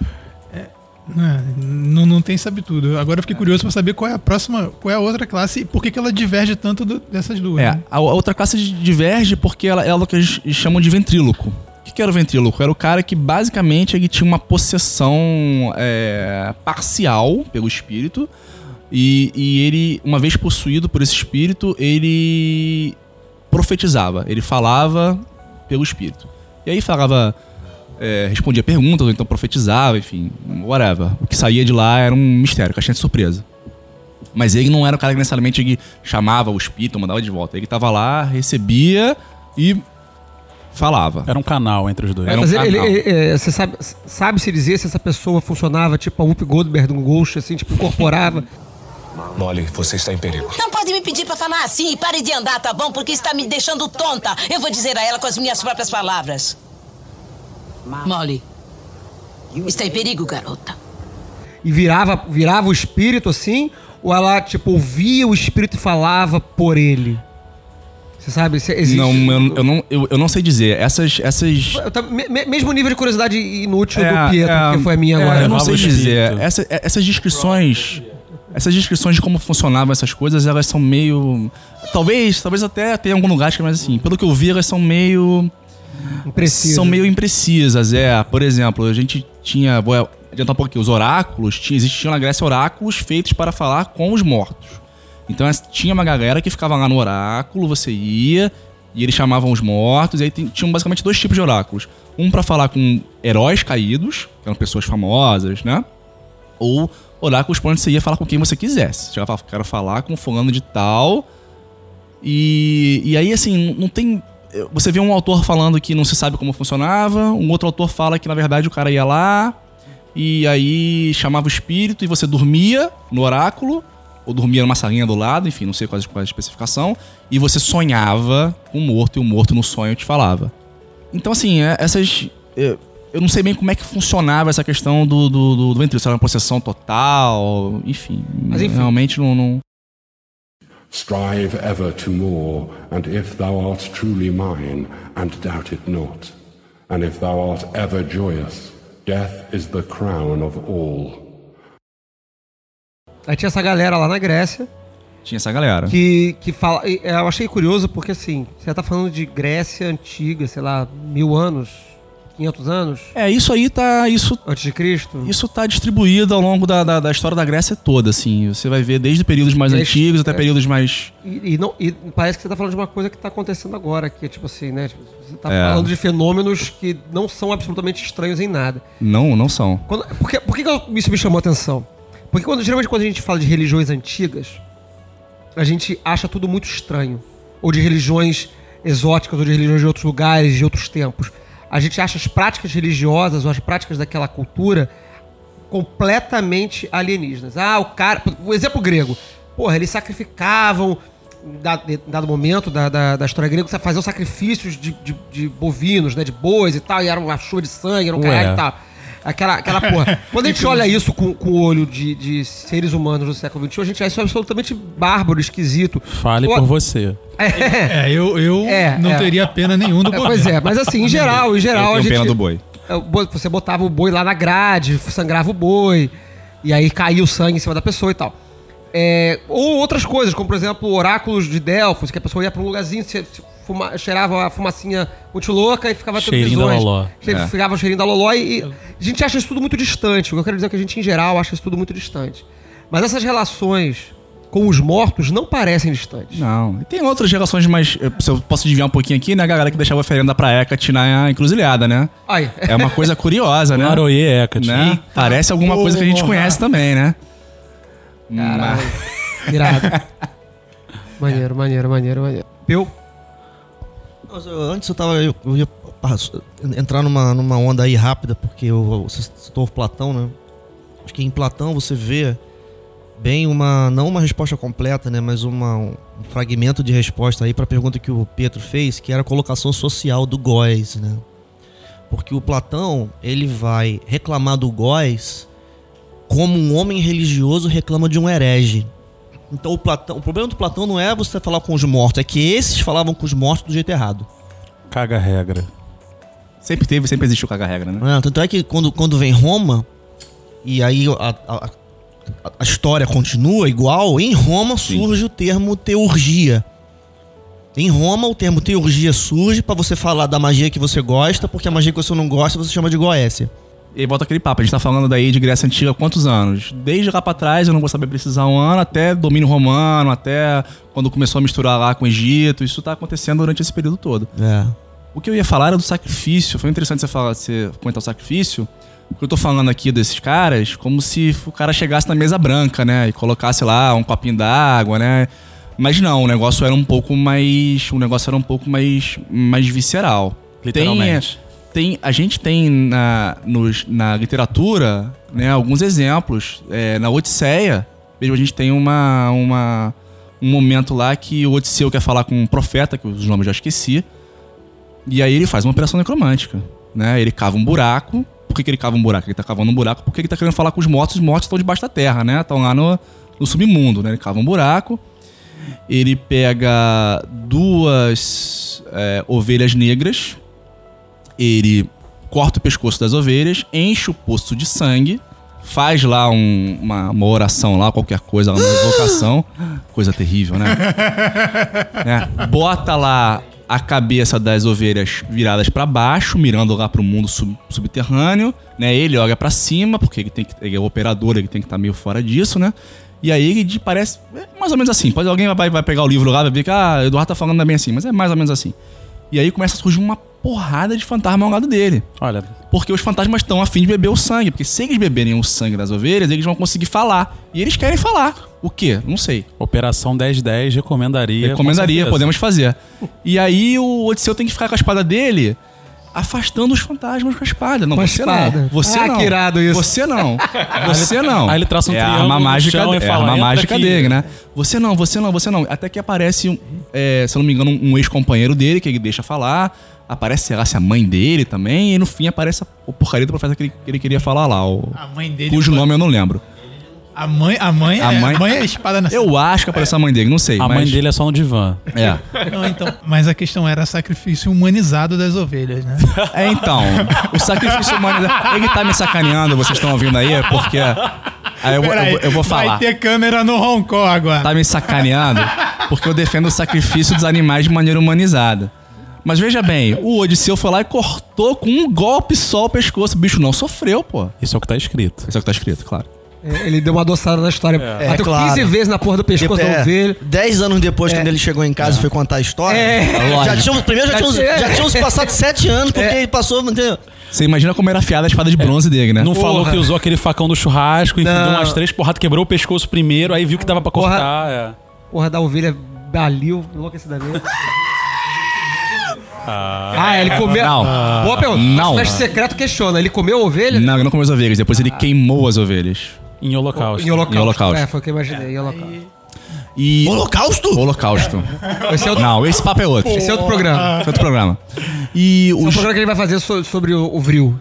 Speaker 5: É, né, não, não tem sabe tudo. Agora eu fiquei curioso pra saber qual é a próxima, qual é a outra classe e por que, que ela diverge tanto do- dessas duas.
Speaker 2: É,
Speaker 5: né?
Speaker 2: a, a outra classe diverge porque ela, ela é o que eles chamam de ventríloco. O que, que era o ventríloco? Era o cara que basicamente ele tinha uma possessão é, parcial pelo espírito. E, e ele, uma vez possuído por esse espírito, ele profetizava. Ele falava pelo espírito. E aí falava. É, respondia perguntas, ou então profetizava, enfim, whatever. O que saía de lá era um mistério, caixinha de surpresa. Mas ele não era o cara que necessariamente ele chamava o espírito, mandava de volta. Ele tava lá, recebia e falava.
Speaker 3: Era um canal entre os dois.
Speaker 2: Era um
Speaker 1: Mas ele,
Speaker 2: canal.
Speaker 1: ele- é, você sabe, sabe se dizer se essa pessoa funcionava tipo a Whoop Goldberg um Ghost, assim, tipo, incorporava.
Speaker 10: Molly, você está em perigo.
Speaker 11: Não pode me pedir pra falar assim. Pare de andar, tá bom? Porque está me deixando tonta. Eu vou dizer a ela com as minhas próprias palavras. Molly. Está em perigo, garota.
Speaker 1: E virava, virava o espírito assim, ou ela, tipo, ouvia o espírito e falava por ele? Você sabe? Se existe...
Speaker 2: Não, eu, eu não, eu, eu não sei dizer. Essas. essas
Speaker 1: me- mesmo nível de curiosidade inútil
Speaker 2: É,
Speaker 1: do Pietro,
Speaker 2: é,
Speaker 1: que foi a minha
Speaker 2: é,
Speaker 1: agora.
Speaker 2: eu não sei dizer. Essa- é- essas descrições. Essas descrições de como funcionavam essas coisas, elas são meio. Talvez, talvez até tenha algum lugar que mas assim, pelo que eu vi, elas são meio.
Speaker 1: Imprecisa.
Speaker 2: São meio imprecisas, é. Por exemplo, a gente tinha. Vou adiantar um aqui. Os oráculos, tinha, existiam na Grécia oráculos feitos para falar com os mortos. Então tinha uma galera que ficava lá no oráculo, você ia, e eles chamavam os mortos, e aí tinham basicamente dois tipos de oráculos. Um para falar com heróis caídos, que eram pessoas famosas, né? Ou oráculos pra onde você ia falar com quem você quisesse. Chegava e falava, quero falar com fulano de tal. E, e aí, assim, não tem. Você vê um autor falando que não se sabe como funcionava, um outro autor fala que, na verdade, o cara ia lá E aí chamava o espírito e você dormia no oráculo, ou dormia numa salinha do lado, enfim, não sei qual, qual a especificação, e você sonhava com o morto e o morto no sonho te falava. Então, assim, é- essas. é, Eu não sei bem como é que funcionava essa questão do, do, do, se era uma possessão total, enfim.
Speaker 1: Mas, enfim.
Speaker 2: Realmente não- não,
Speaker 9: Strive ever to more, and if thou art truly mine, and doubt it not, and if thou art ever joyous, death is the crown of all.
Speaker 1: Aí tinha essa galera lá na Grécia
Speaker 2: tinha essa galera.
Speaker 1: que, que fala. é, Eu achei curioso porque assim, você tá falando de Grécia antiga, sei lá, mil anos, 500 anos
Speaker 2: É, isso aí tá. Isso,
Speaker 1: antes de Cristo.
Speaker 2: isso tá distribuído ao longo da, da, da história da Grécia toda, assim. Você vai ver desde períodos mais antigos
Speaker 1: his-
Speaker 2: até
Speaker 1: é.
Speaker 2: períodos mais.
Speaker 1: E, e não, e parece que você tá falando de uma coisa que tá acontecendo agora, que é tipo assim, né? Tipo, você tá
Speaker 2: É.
Speaker 1: falando de fenômenos que não são absolutamente estranhos em nada.
Speaker 2: Não, não são.
Speaker 1: Quando, por que, por que isso me chamou a atenção? Porque quando, geralmente quando a gente fala de religiões antigas, a gente acha tudo muito estranho. Ou de religiões exóticas, ou de religiões de outros lugares, de outros tempos. A gente acha as práticas religiosas ou as práticas daquela cultura completamente alienígenas. Ah, o cara. O exemplo grego. Porra, eles sacrificavam. Em dado, momento da, da, da história grega, faziam sacrifícios de, de, de bovinos, né? De bois e tal, e era uma chuva de sangue, era um caralho e tal. Aquela, aquela porra. Quando a gente olha isso com, com o olho de, de seres humanos do século XXI, a gente acha isso absolutamente bárbaro, esquisito.
Speaker 3: Fale
Speaker 1: Pô,
Speaker 3: por você.
Speaker 5: É, eu, eu
Speaker 1: É,
Speaker 5: não
Speaker 1: é.
Speaker 5: teria pena nenhum do
Speaker 1: É,
Speaker 5: governo.
Speaker 1: Pois é, mas assim, em geral, em geral,
Speaker 2: Eu
Speaker 1: a gente.
Speaker 2: pena do boi.
Speaker 1: É, o boi- Você botava o boi lá na grade, sangrava o boi, e aí caía o sangue em cima da pessoa e tal. É, ou outras coisas, como por exemplo, oráculos de Delfos, que a pessoa ia pra um lugarzinho, se, se fuma- cheirava a fumacinha muito louca e ficava tendo
Speaker 3: Cheirinho da
Speaker 1: visões.
Speaker 3: loló.
Speaker 1: Che-
Speaker 2: É.
Speaker 1: Ficava o cheirinho da loló e, e a gente acha isso tudo muito distante. O que eu quero dizer é que a gente, em geral, acha isso tudo muito distante. Mas essas relações com os mortos não parecem distantes.
Speaker 2: Não. E tem outras gerações mais. eu- Se eu posso desviar um pouquinho aqui, né? A galera que deixava oferenda pra Hecate na encruzilhada, né?
Speaker 1: Ai,
Speaker 2: É uma coisa curiosa, né?
Speaker 3: Aroê, Hecate.
Speaker 2: né? Parece alguma coisa que a gente conhece também, né?
Speaker 1: Caralho. Irado. maneiro, maneiro, maneiro, maneiro. Eu?
Speaker 6: Antes eu tava. Eu, eu ia entrar numa, numa onda aí rápida, porque eu, você citou Platão, né? Acho que em Platão você vê bem uma. Não uma resposta completa, né? Mas uma, um fragmento de resposta aí pra pergunta que o Pedro fez, que era a colocação social do góis, né? Porque o Platão, ele vai reclamar do góis como um homem religioso reclama de um herege. Então o Platão, o problema do Platão não é você falar com os mortos, é que esses falavam com os mortos do jeito errado.
Speaker 3: Caga regra.
Speaker 2: Sempre teve, sempre existiu caga-regra, né?
Speaker 6: Não, tanto é que quando, quando vem Roma, e aí a, a, a- história continua igual, em Roma surge o termo teurgia. Em Roma, o termo teurgia surge pra você falar da magia que você gosta, porque a magia que você não gosta você chama de goécia.
Speaker 2: E volta aquele papo, a gente tá falando daí de Grécia Antiga há quantos anos? Desde lá pra trás, eu não vou saber precisar um ano, até domínio romano, até quando começou a misturar lá com o Egito, isso tá acontecendo durante esse período todo.
Speaker 6: É.
Speaker 2: O que eu ia falar era do sacrifício, foi interessante você, falar, você comentar o sacrifício, porque eu tô falando aqui desses caras como se o cara chegasse na mesa branca, né, e colocasse lá um copinho d'água, né, mas não, o negócio era um pouco mais, o negócio era um pouco mais, mais visceral.
Speaker 3: Literalmente.
Speaker 2: Tem, tem, a gente tem na, nos- na literatura né, alguns exemplos. É, na Odisseia, mesmo a gente tem uma, uma, um momento lá que o Odisseu quer falar com um profeta, que os nomes já esqueci, e aí ele faz uma operação necromântica. Né? Ele cava um buraco. Por que, que ele cava um buraco? Ele tá cavando um buraco porque ele tá querendo falar com os mortos. Os mortos estão debaixo da terra, né? Estão lá no, no submundo, né? Ele cava um buraco. Ele pega duas é, ovelhas negras. Ele corta o pescoço das ovelhas, enche o poço de sangue, faz lá um- uma, uma oração lá, qualquer coisa, uma invocação. Coisa terrível, né? né? Bota lá a cabeça das ovelhas viradas pra baixo, mirando lá pro mundo sub- subterrâneo, né? Ele olha pra cima, porque ele tem que ele é o operador, ele tem que estar meio fora disso, né? E aí ele de- parece é mais ou menos assim. Pode alguém vai, vai pegar o livro lá, vai ver que ah, o Eduardo tá falando bem assim, mas é mais ou menos assim. E aí começa a surgir uma porrada de fantasma ao lado dele.
Speaker 3: Olha,
Speaker 2: Porque os fantasmas estão afim de beber o sangue. Porque se eles beberem o sangue das ovelhas, eles vão conseguir falar. E eles querem falar. O quê? Não sei.
Speaker 3: Operação 1010 recomendaria. com
Speaker 2: Recomendaria, podemos fazer. E aí o Odisseu tem que ficar com a espada dele afastando os fantasmas com a espada. Não,
Speaker 1: Com a
Speaker 2: você
Speaker 1: espada.
Speaker 2: não. Você
Speaker 1: Ah,
Speaker 2: não.
Speaker 1: que irado isso.
Speaker 2: Você não. Você não.
Speaker 3: Aí ele traça um
Speaker 2: é
Speaker 3: triângulo
Speaker 2: arma mágica,
Speaker 3: chão
Speaker 2: é
Speaker 3: fala,
Speaker 2: arma
Speaker 3: "Entra
Speaker 2: mágica
Speaker 3: aqui".
Speaker 2: dele, né? Você não, você não, você não. Até que aparece, um, é, se eu não me engano, um ex-companheiro dele que ele deixa falar. Aparece, sei lá, se a mãe dele também. E no fim aparece a- o porcaria do profeta que ele, que ele queria falar lá. O,
Speaker 5: A mãe dele.
Speaker 2: cujo nome eu não lembro.
Speaker 5: A mãe, a mãe,
Speaker 2: A
Speaker 5: é,
Speaker 2: mãe-
Speaker 5: a mãe é espada na
Speaker 2: Eu acho que aparece a mãe dele, não sei.
Speaker 3: A
Speaker 2: mas-
Speaker 3: mãe dele é só no divã.
Speaker 2: É.
Speaker 5: Não, então, mas a questão era sacrifício humanizado das ovelhas, né?
Speaker 2: É, então, o sacrifício humano. Ele tá me sacaneando, vocês estão ouvindo aí, porque. Aí eu, vou- eu, eu vou falar.
Speaker 5: Vai ter câmera no Hong Kong agora.
Speaker 2: Tá me sacaneando porque eu defendo o sacrifício dos animais de maneira humanizada. Mas veja bem, o Odisseu foi lá e cortou com um golpe só o pescoço. O bicho não sofreu, pô.
Speaker 3: Isso é o que tá escrito.
Speaker 2: Isso é o que tá escrito, claro.
Speaker 1: É, Ele deu uma adoçada na história.
Speaker 6: É,
Speaker 1: Bateu
Speaker 6: claro.
Speaker 1: 15 vezes na porra do pescoço da
Speaker 6: É,
Speaker 1: ovelha.
Speaker 6: Dez anos depois,
Speaker 1: É.
Speaker 6: quando ele chegou em casa e foi contar a história.
Speaker 1: É.
Speaker 6: Já tinham, primeiro já, tínhamos,
Speaker 1: tinha-
Speaker 6: já tínhamos passado sete anos, porque
Speaker 1: É.
Speaker 6: ele passou. Entendeu?
Speaker 2: Você imagina como era afiada a espada de bronze dele, né?
Speaker 3: Não falou
Speaker 1: Porra.
Speaker 3: que usou aquele facão do churrasco, enfim, deu umas três porradas, quebrou o pescoço primeiro, aí viu que dava pra
Speaker 1: Porra.
Speaker 3: cortar. é.
Speaker 1: Porra da ovelha baliu enlouquecidamente. Ah, ele comeu.
Speaker 2: Não.
Speaker 1: Boa pergunta.
Speaker 2: Não.
Speaker 1: O secreto questiona. Ele comeu a ovelha?
Speaker 2: Não, ele não comeu as ovelhas. Depois ele queimou as ovelhas.
Speaker 3: Em holocausto.
Speaker 1: Em holocausto.
Speaker 2: Em holocausto.
Speaker 1: É, foi o que eu imaginei. Em holocausto.
Speaker 2: E.
Speaker 6: Holocausto?
Speaker 2: Holocausto.
Speaker 1: Esse é outro,
Speaker 2: Não, esse papo é outro.
Speaker 1: esse é outro programa.
Speaker 2: Esse é outro programa. E
Speaker 1: Esse é um
Speaker 2: os.
Speaker 1: programa que ele vai fazer so- sobre o, o vril.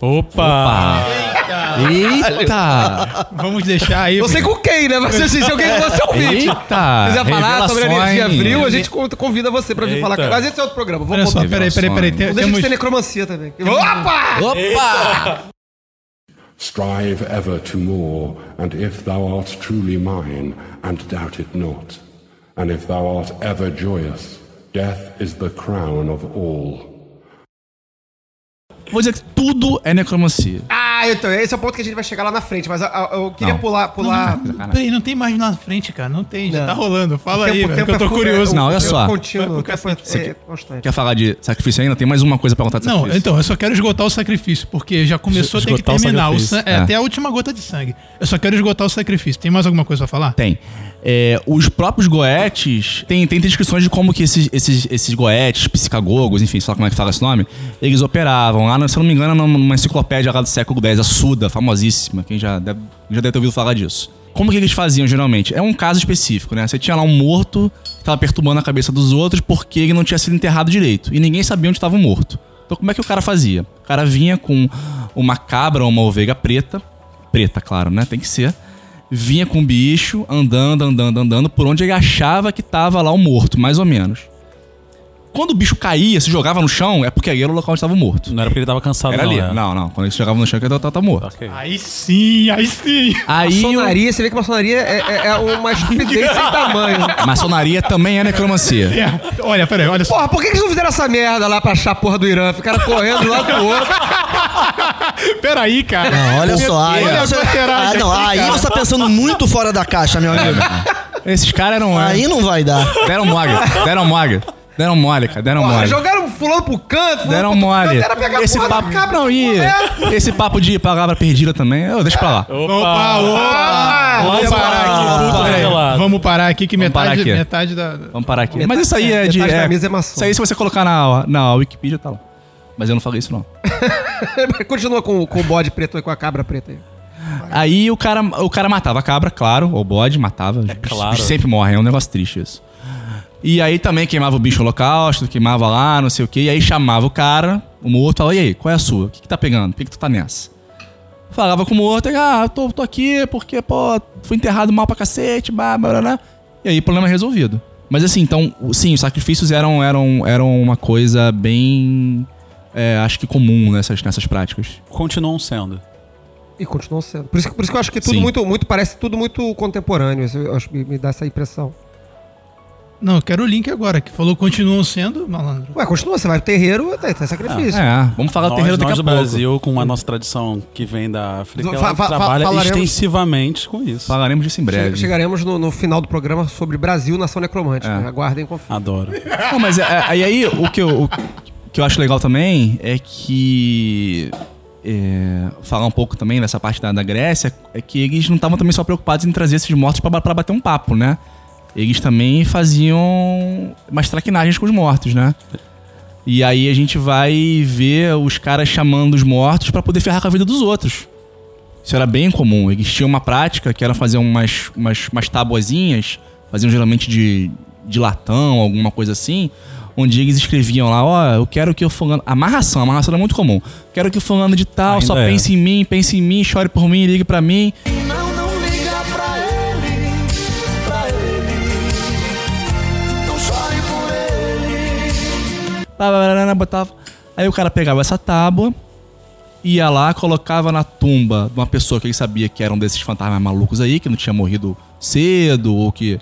Speaker 3: Opa!
Speaker 2: Eita!
Speaker 5: Vamos deixar aí.
Speaker 1: Não sei com quem, né? Mas assim, se alguém você ouvinte
Speaker 2: Eita!
Speaker 1: quiser falar sobre energia vril, a gente convida você pra vir
Speaker 3: Eita.
Speaker 1: falar. com- Mas esse é outro programa. Vamos
Speaker 5: Olha só, peraí, peraí, peraí. Tem-
Speaker 1: Não deixa
Speaker 5: Temos,
Speaker 1: de ter necromancia também. Opa!
Speaker 2: Opa!
Speaker 9: Strive ever to more, and if thou art truly mine, and doubt it not, and if thou art ever joyous, death is the crown of all.
Speaker 2: Vou dizer que tudo é necromancia.
Speaker 1: Então, esse é o ponto que a gente vai chegar lá na frente. Mas ah, eu queria
Speaker 2: Não.
Speaker 1: pular. pular...
Speaker 5: Peraí, não tem mais na frente, cara. Não tem, já
Speaker 1: Não.
Speaker 5: tá rolando. Fala aí, velho, que eu tô
Speaker 1: é-
Speaker 5: curioso.
Speaker 1: é-
Speaker 2: Não, olha só.
Speaker 1: Contínuo, é constante.
Speaker 2: Quer falar de sacrifício ainda? Tem mais uma coisa pra contar de
Speaker 5: Não,
Speaker 2: sacrifício.
Speaker 5: então, eu só quero esgotar o sacrifício, porque já começou, tem que terminar. O é,
Speaker 2: É.
Speaker 5: Até a última gota de sangue. Eu só quero esgotar o sacrifício. Tem mais alguma coisa pra falar?
Speaker 2: Tem. É, os próprios goetes, tem, tem descrições de como que esses, esses, esses goetes, psicagogos, enfim, sei lá como é que fala esse nome, eles operavam. Lá, se eu não me engano, numa enciclopédia lá do século X, a Suda, famosíssima, quem já deve, já deve ter ouvido falar disso. Como que eles faziam, geralmente? É um caso específico, né? Você tinha lá um morto que tava perturbando a cabeça dos outros porque ele não tinha sido enterrado direito. E ninguém sabia onde estava o morto. Então como é que o cara fazia? O cara vinha com uma cabra ou uma ovelha preta, preta, claro, né? Tem que ser vinha com o bicho, andando, andando, andando, por onde ele achava que tava lá o morto, mais ou menos. Quando o bicho caía, se jogava no chão, é porque ali era o local onde estava o morto.
Speaker 3: Não era porque ele tava cansado,
Speaker 2: Era
Speaker 3: não.
Speaker 2: ali.
Speaker 3: é.
Speaker 2: Não, não. Quando ele se jogava no chão, ele tava, tava morto.
Speaker 3: Ok.
Speaker 5: Aí sim, aí sim.
Speaker 2: Aí, o-
Speaker 1: Maçonaria, você vê que maçonaria é, é- é uma estupidez sem tamanho.
Speaker 2: maçonaria também é necromancia.
Speaker 5: É, Olha, peraí, olha só.
Speaker 1: Porra, por que que eles não fizeram essa merda lá pra achar a porra do Irã? Ficaram correndo lá pro outro.
Speaker 5: Peraí, cara.
Speaker 6: Não, olha só. Aí,
Speaker 5: Olha
Speaker 6: você, ah, não,
Speaker 5: aqui,
Speaker 6: aí
Speaker 5: cara.
Speaker 6: você tá pensando muito fora da caixa, meu amigo.
Speaker 2: Esses caras eram.
Speaker 6: Aí não vai dar.
Speaker 2: Deram mole. Deram mole. Deram mole, cara. Deram
Speaker 1: Porra,
Speaker 2: mole.
Speaker 1: jogaram fulano pro canto, fulano
Speaker 2: Deram
Speaker 1: pro
Speaker 2: mole.
Speaker 1: canto, Era pegar a
Speaker 2: Esse
Speaker 1: porra da
Speaker 2: papo.
Speaker 1: cabra.
Speaker 2: Não, e esse papo de palavra perdida também, eu deixa pra lá.
Speaker 5: Opa, opa. Vamos
Speaker 1: opa.
Speaker 5: parar aqui.
Speaker 3: Opa.
Speaker 5: Vamos parar aqui que
Speaker 2: Vamos parar
Speaker 5: metade,
Speaker 2: aqui.
Speaker 5: metade da.
Speaker 2: Vamos parar aqui.
Speaker 1: Metade-
Speaker 2: Mas isso aí é,
Speaker 1: é,
Speaker 2: de. é-
Speaker 1: é.
Speaker 2: Isso aí, se você colocar na, na Wikipedia, tá lá. Mas eu não falei isso, não.
Speaker 1: Continua com, com o bode preto e com a cabra preta aí.
Speaker 2: Aí o cara, o cara matava a cabra, claro, ou bode, matava. É
Speaker 3: claro.
Speaker 2: sempre morrem, é um negócio triste isso. E aí também queimava o bicho holocausto, queimava lá, não sei o que. E aí chamava o cara, o morto, falava, e aí, qual é a sua? O que, que tá pegando? Por que, que tu tá nessa? Falava com o morto, e, ah, tô, tô aqui porque, pô, fui enterrado mal pra cacete, blá, blá, blá, blá. E aí, problema resolvido. Mas assim, então, sim, os sacrifícios eram, eram, eram uma coisa bem, é, acho que comum nessas, nessas práticas.
Speaker 3: Continuam sendo.
Speaker 1: E continuam sendo. Por isso, que- por isso que eu acho que tudo
Speaker 2: Sim.
Speaker 1: muito, muito, parece tudo muito contemporâneo. Isso Eu acho que me, me dá essa impressão.
Speaker 5: Não, eu quero o link agora, que falou continuam sendo, malandro.
Speaker 1: Ué, continua, você vai pro terreiro, tem, tem sacrifício.
Speaker 2: É, vamos falar do
Speaker 3: Nós,
Speaker 2: terreiro daqui
Speaker 3: nós
Speaker 2: a
Speaker 3: do
Speaker 2: pouco.
Speaker 3: Brasil, com a nossa tradição que vem da África,
Speaker 1: Fa-
Speaker 3: ela
Speaker 1: fa-
Speaker 3: trabalha
Speaker 1: falaremos-
Speaker 3: extensivamente com isso.
Speaker 2: Falaremos disso em breve.
Speaker 1: Che- Chegaremos no, no final do programa sobre Brasil, nação necromântica.
Speaker 2: É.
Speaker 1: Aguardem e confiem.
Speaker 3: Adoro.
Speaker 2: Não, mas é, é, e aí o que, eu, o que eu acho legal também é que. é, falar um pouco também dessa parte da, da Grécia é que eles não estavam também só preocupados em trazer esses mortos pra bater um papo, né? Eles também faziam umas traquinagens com os mortos, né? E aí a gente vai ver os caras chamando os mortos pra poder ferrar com a vida dos outros. Isso era bem comum. Eles tinham uma prática que era fazer umas, umas, umas tabuazinhas, faziam geralmente de, de latão, alguma coisa assim, onde eles escreviam lá, ó, eu quero que o fulano... Amarração, amarração era muito comum. Quero que o fulano de tal
Speaker 3: Ainda
Speaker 2: só
Speaker 3: é.
Speaker 2: pense em mim, pense em mim, chore por mim, ligue pra mim.
Speaker 8: Não, não liga pra ele, pra ele. Não chore por ele.
Speaker 2: Blá, botava. Aí o cara pegava essa tábua, ia lá, colocava na tumba de uma pessoa que ele sabia que era um desses fantasmas malucos aí, que não tinha morrido cedo ou que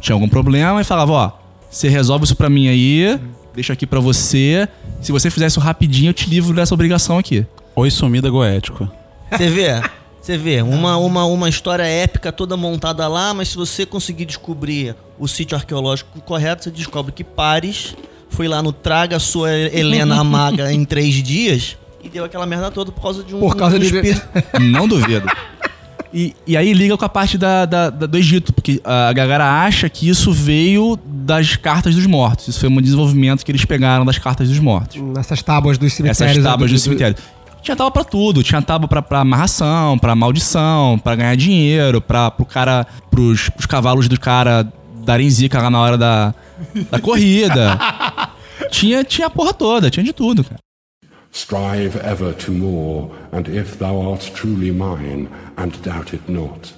Speaker 2: tinha algum problema, e falava: Ó, você resolve isso pra mim aí, deixa aqui pra você. Se você fizer isso rapidinho, eu te livro dessa obrigação aqui.
Speaker 3: Oi, sumida goético.
Speaker 6: Você vê? Você vê, uma, uma, uma história épica toda montada lá, mas se você conseguir descobrir o sítio arqueológico correto, você descobre que Paris foi lá no Traga Sua Helena Maga em três dias e deu aquela merda toda por causa de um,
Speaker 1: Por causa
Speaker 6: um
Speaker 1: de-
Speaker 6: espírito.
Speaker 2: Não duvido. E, e aí liga com a parte da, da- da- do Egito, porque a galera acha que isso veio das cartas dos mortos. Isso foi um desenvolvimento que eles pegaram das cartas dos mortos.
Speaker 1: Nessas tábuas dos cemitérios.
Speaker 2: Essas tábuas
Speaker 1: do-
Speaker 2: cemitério. Tinha tábua pra tudo. Tinha tábua pra, pra amarração, pra maldição, pra ganhar dinheiro, pra, pro cara, pros, pros cavalos do cara darem zica lá na hora da, da corrida. tinha, tinha a porra toda, tinha de tudo, cara.
Speaker 9: Strive ever to more, and if thou art truly mine, and doubt it not,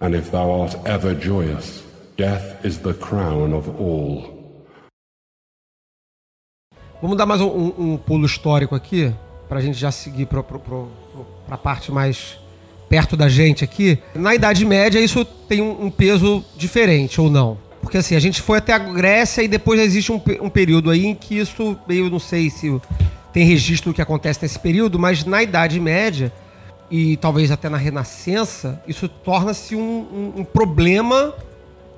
Speaker 9: and if thou art ever joyous, death is the crown of all.
Speaker 1: Vamos dar mais um, um- um pulo histórico aqui, pra gente já seguir pro- pra parte mais perto da gente aqui. Na Idade Média, isso tem um, um peso diferente, ou não? Porque assim, a gente foi até a Grécia e depois existe um, pe- período aí em que isso, eu não sei se tem registro do que acontece nesse período, mas na Idade Média, e talvez até na Renascença, isso torna-se um, um- um problema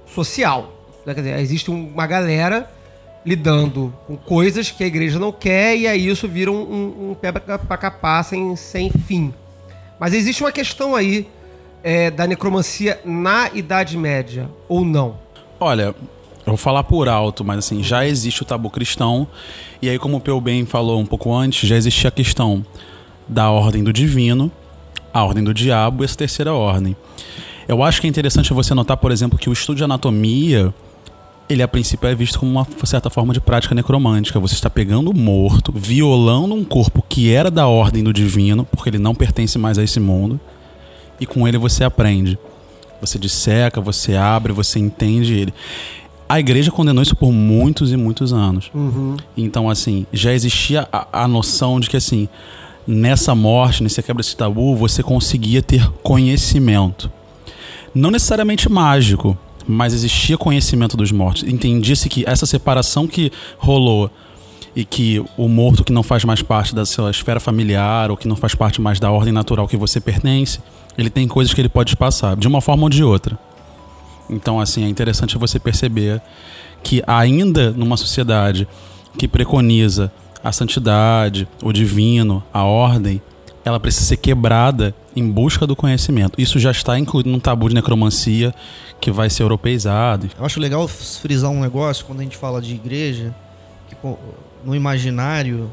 Speaker 1: social. né? Quer dizer, existe uma galera lidando com coisas que a igreja não quer e aí isso vira um, um, pé pra capar sem, sem fim. Mas existe uma questão aí é, da necromancia na Idade Média, ou não?
Speaker 3: Olha, eu vou falar por alto, mas assim, já existe o tabu cristão. E aí, como o Peu bem falou um pouco antes, já existia a questão da ordem do divino, a ordem do diabo e essa terceira ordem. Eu acho que é interessante você notar, por exemplo, que o estudo de anatomia, ele a princípio é visto como uma certa forma de prática necromântica. Você está pegando o morto, violando um corpo que era da ordem do divino, porque ele não pertence mais a esse mundo, e com ele você aprende. Você disseca, você abre, você entende ele. A igreja condenou isso por muitos e muitos anos. Então, assim, já existia a, a noção de que, assim, nessa morte, nesse quebra desse tabu, você conseguia ter conhecimento. Não necessariamente mágico, mas existia conhecimento dos mortos. Entendia-se que essa separação que rolou e que o morto que não faz mais parte da sua esfera familiar ou que não faz parte mais da ordem natural que você pertence, ele tem coisas que ele pode passar, de uma forma ou de outra. Então, assim, é interessante você perceber que ainda numa sociedade que preconiza a santidade, o divino, a ordem, ela precisa ser quebrada em busca do conhecimento. Isso já está incluído num tabu de necromancia que vai ser europeizado.
Speaker 6: Eu acho legal frisar um negócio quando a gente fala de igreja, que no imaginário,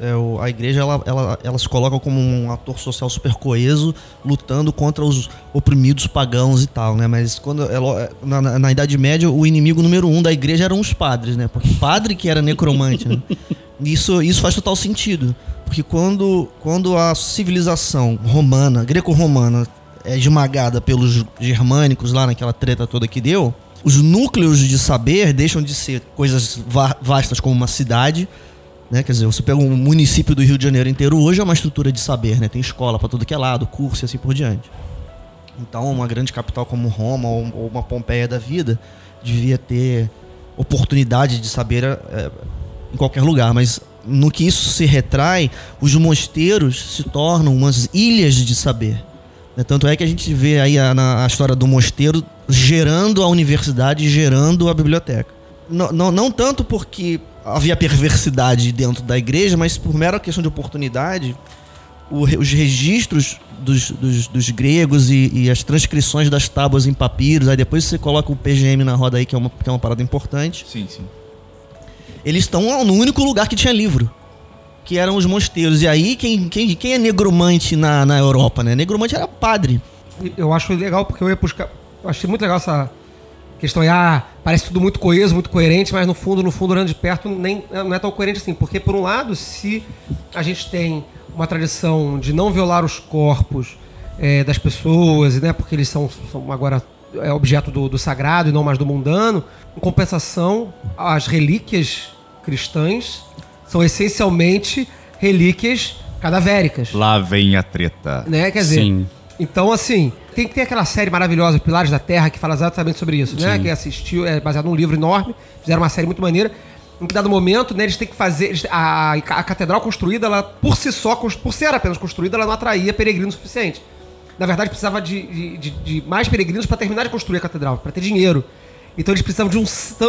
Speaker 6: é, o- a igreja ela, ela, ela se coloca como um ator social super coeso, lutando contra os oprimidos pagãos e tal, né? Mas quando ela, na, na- na Idade Média, o inimigo número um da igreja eram os padres, né? Porque padre que era necromante, né? Isso, isso faz total sentido. Porque quando, quando a civilização romana, greco-romana, é esmagada pelos germânicos lá naquela treta toda que deu, os núcleos de saber deixam de ser coisas va- vastas como uma cidade, né? Quer dizer, você pega um município do Rio de Janeiro inteiro, hoje é uma estrutura de saber, né? Tem escola para tudo que é lado, curso e assim por diante. Então, uma grande capital como Roma ou, uma Pompeia da vida devia ter oportunidade de saber é, em qualquer lugar, mas no que isso se retrai, os mosteiros se tornam umas ilhas de saber. né? Tanto é que a gente vê aí a, na, a história do mosteiro gerando a universidade, gerando a biblioteca. Não, não, não tanto porque havia perversidade dentro da igreja, mas por mera questão de oportunidade, o os registros dos, dos, dos gregos e, e as transcrições das tábuas em papiros, aí depois você coloca o PGM na roda aí, que é uma, que é uma parada importante.
Speaker 2: Sim, sim.
Speaker 6: eles estão no único lugar que tinha livro. Que eram os mosteiros. E aí, quem, quem, quem é negromante na, na Europa, né? Negromante era padre.
Speaker 1: Eu acho legal porque eu ia buscar. Eu achei muito legal essa questão. aí, Ah, parece tudo muito coeso, muito coerente, mas no fundo, no fundo, olhando de perto, nem, não é tão coerente assim. Porque, por um lado, se a gente tem uma tradição de não violar os corpos eh, das pessoas, né? Porque eles são, são agora é objeto do, do sagrado e não mais do mundano. Em compensação, as relíquias cristãs são essencialmente relíquias cadavéricas
Speaker 2: Lá vem a treta.
Speaker 1: né? Quer dizer,
Speaker 3: Sim.
Speaker 1: Então assim, tem que ter aquela série maravilhosa, Pilares da Terra, que fala exatamente sobre isso, né?
Speaker 3: Sim.
Speaker 1: Quem assistiu, é baseado num livro enorme, fizeram uma série muito maneira. Em que dado momento, né, eles têm que fazer. eles- a, a catedral construída, ela, por si só, por ser apenas construída, ela não atraía peregrinos o suficiente. Na verdade, precisava de, de, de- de mais peregrinos para terminar de construir a catedral, para ter dinheiro. Então eles precisavam de um,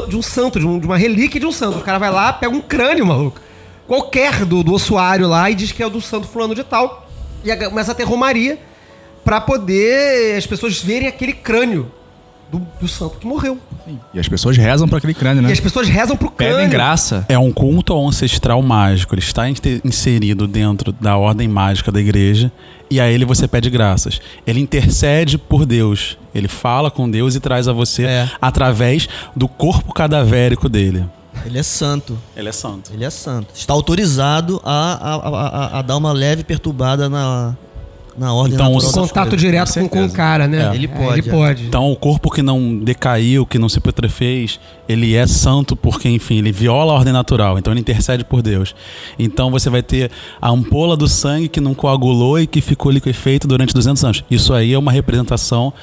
Speaker 1: de um santo, de, um- de uma relíquia de um santo. O cara vai lá, pega um crânio, maluco. Qualquer do, do ossuário lá e diz que é o do santo fulano de tal. E começa a ter romaria pra poder as pessoas verem aquele crânio do, do santo que morreu.
Speaker 2: E as pessoas rezam pra aquele crânio, né?
Speaker 1: E as pessoas rezam pro crânio.
Speaker 2: Pedem graça.
Speaker 3: É um culto ao ancestral mágico. Ele está inserido dentro da ordem mágica da igreja. E a ele você pede graças. Ele intercede por Deus. Ele fala com Deus e traz a você
Speaker 6: É.
Speaker 3: através do corpo cadavérico dele.
Speaker 6: Ele é santo.
Speaker 3: Ele é santo.
Speaker 6: Ele é santo. Está autorizado a, a, a, a- a dar uma leve perturbada na, na ordem
Speaker 3: Então,
Speaker 6: natural
Speaker 1: Contato
Speaker 6: coisas.
Speaker 1: direto com, com o cara, né?
Speaker 3: É.
Speaker 6: Ele
Speaker 1: É,
Speaker 6: pode,
Speaker 1: ele
Speaker 6: é.
Speaker 1: pode.
Speaker 3: Então, o corpo que não decaiu, que não se putrefez, ele é santo porque, enfim, ele viola a ordem natural. Então, ele intercede por Deus. Então, você vai ter a ampola do sangue que não coagulou e que ficou liquefeito durante 200 anos. Isso aí é uma representação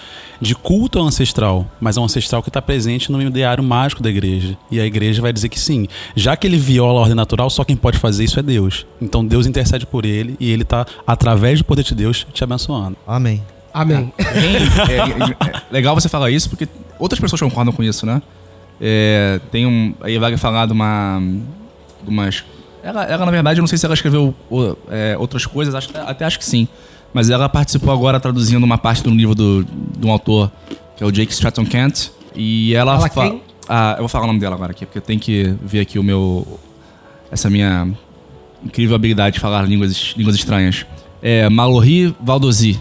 Speaker 3: de culto ancestral, mas é um ancestral que está presente no ideário mágico da igreja. E a igreja vai dizer que sim. Já que ele viola a ordem natural, só quem pode fazer isso é Deus. Então, Deus intercede por ele e ele está, através do poder de Deus, te abençoando.
Speaker 6: Amém.
Speaker 1: Amém.
Speaker 2: É, é- é legal você falar isso, porque outras pessoas concordam com isso, né? É, tem um. A Eva falar de uma. De umas. Ela, ela, na verdade, eu não sei se ela escreveu o- é, outras coisas, acho, até acho que sim. Mas ela participou agora traduzindo uma parte do livro do, de um autor, que é o Jake Stratton Kent. E ela
Speaker 1: Fala
Speaker 2: fa-? Ah, eu vou falar o nome dela agora aqui, porque eu tenho que ver aqui o meu. Essa minha incrível habilidade de falar línguas, línguas estranhas. É Mallory Valdosi.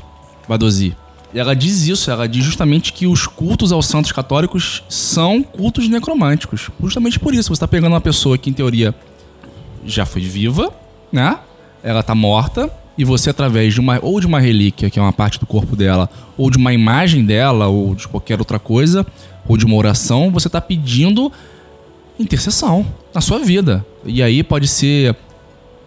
Speaker 2: Valdosi. Ela diz isso, ela diz justamente que os cultos aos santos católicos são cultos necromânticos. Justamente por isso, você está pegando uma pessoa que, em teoria, já foi viva, né? Ela tá morta, e você, através de uma, ou de uma relíquia, que é uma parte do corpo dela, ou de uma imagem dela, ou de qualquer outra coisa, ou de uma oração, você tá pedindo intercessão na sua vida. E aí pode ser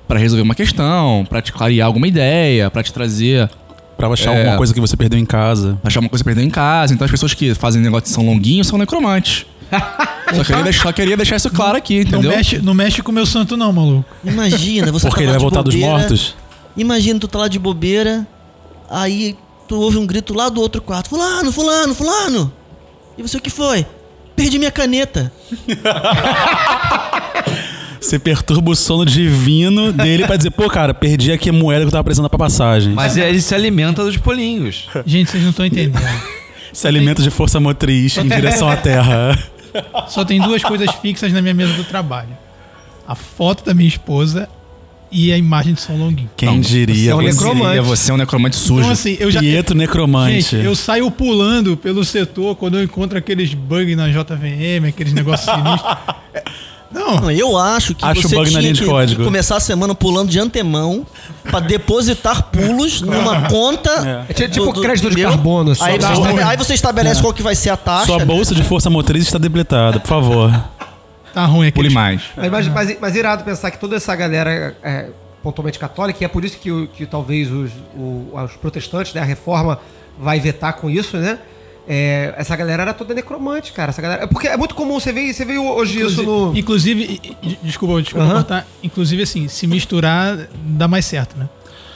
Speaker 2: para resolver uma questão, para te clarear alguma ideia, para te trazer
Speaker 3: Pra achar
Speaker 2: É.
Speaker 3: alguma coisa que você perdeu em casa.
Speaker 2: achar uma coisa perdida em casa. Então as pessoas que fazem negócio de São Longuinho são necromantes. só, queria deixar, só queria deixar isso claro aqui,
Speaker 5: Não
Speaker 2: entendeu?
Speaker 5: mexe, não mexe com o meu santo, não, maluco.
Speaker 6: Imagina, você
Speaker 3: Porque
Speaker 6: tá
Speaker 3: ele vai voltar dos
Speaker 6: bobeira,
Speaker 3: mortos.
Speaker 6: Imagina, tu tá lá de bobeira, aí tu ouve um grito lá do outro quarto. Fulano, fulano, fulano! E você, o que foi? Perdi minha caneta.
Speaker 3: Você perturba o sono divino dele pra dizer, pô, cara, perdi aqui a moeda que eu tava precisando pra passagem.
Speaker 7: Mas ele se alimenta dos polinhos.
Speaker 5: Gente, vocês não estão entendendo.
Speaker 3: Se alimenta de força motriz em direção à terra.
Speaker 5: Só tem duas coisas fixas na minha mesa do trabalho: a foto da minha esposa e a imagem de São Longuinho.
Speaker 3: Quem diria?
Speaker 1: você é um
Speaker 3: Quem
Speaker 1: necromante.
Speaker 2: Diria, Você é um necromante sujo.
Speaker 5: Então, assim, eu já.
Speaker 3: Pietro Necromante.
Speaker 5: Gente, eu saio pulando pelo setor quando eu encontro aqueles bugs na JVM, aqueles negócios sinistros. É, Não,
Speaker 6: eu acho que
Speaker 3: Acho
Speaker 6: você tinha que
Speaker 3: código.
Speaker 6: começar a semana pulando de antemão pra depositar pulos numa conta.
Speaker 1: É tipo- tipo crédito de carbono, só
Speaker 6: Aí, você aí você estabelece qual que vai ser a taxa.
Speaker 3: Sua bolsa de força motriz está debletada, por favor.
Speaker 5: tá ruim
Speaker 2: Pule
Speaker 5: aquele.
Speaker 2: mais.
Speaker 1: Mas, mas, mas, mas irado pensar que toda essa galera é pontualmente católica, e é por isso que, que talvez os, o- os protestantes, né, a reforma vai vetar com isso, né? É, essa galera era toda necromante, cara. Essa galera, é porque é muito comum, você vê, você vê hoje isso no.
Speaker 5: Inclusive, desculpa, desculpa
Speaker 1: Aham.
Speaker 5: cortar. Inclusive, assim, se misturar dá mais certo, né?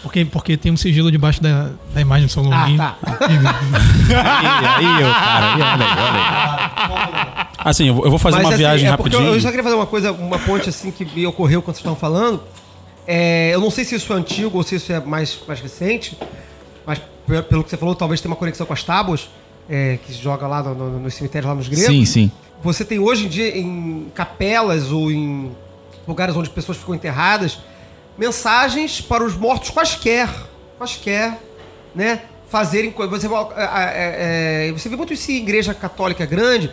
Speaker 5: Porque, porque tem um sigilo debaixo da, da imagem do São
Speaker 1: Ah, tá.
Speaker 2: Aí, aí, eu, cara, aí, olha aí, olha aí.
Speaker 3: Assim, eu vou fazer
Speaker 1: Mas,
Speaker 3: uma
Speaker 1: assim,
Speaker 3: viagem
Speaker 1: é
Speaker 3: rapidinho.
Speaker 1: Eu, eu só queria fazer uma coisa, uma ponte assim que me ocorreu quando vocês estavam falando. É, eu não sei se isso é antigo ou se isso é mais, mais recente, mas pe- pelo que você falou, talvez tenha uma conexão com as tábuas, é, que se joga lá no, no, nos cemitérios, lá nos gregos.
Speaker 2: Sim, sim.
Speaker 1: você tem hoje em dia em capelas ou em lugares onde pessoas ficam enterradas mensagens para os mortos quaisquer, quaisquer, né? Fazerem coisas. Você, é, é, você vê muito isso em igreja católica grande.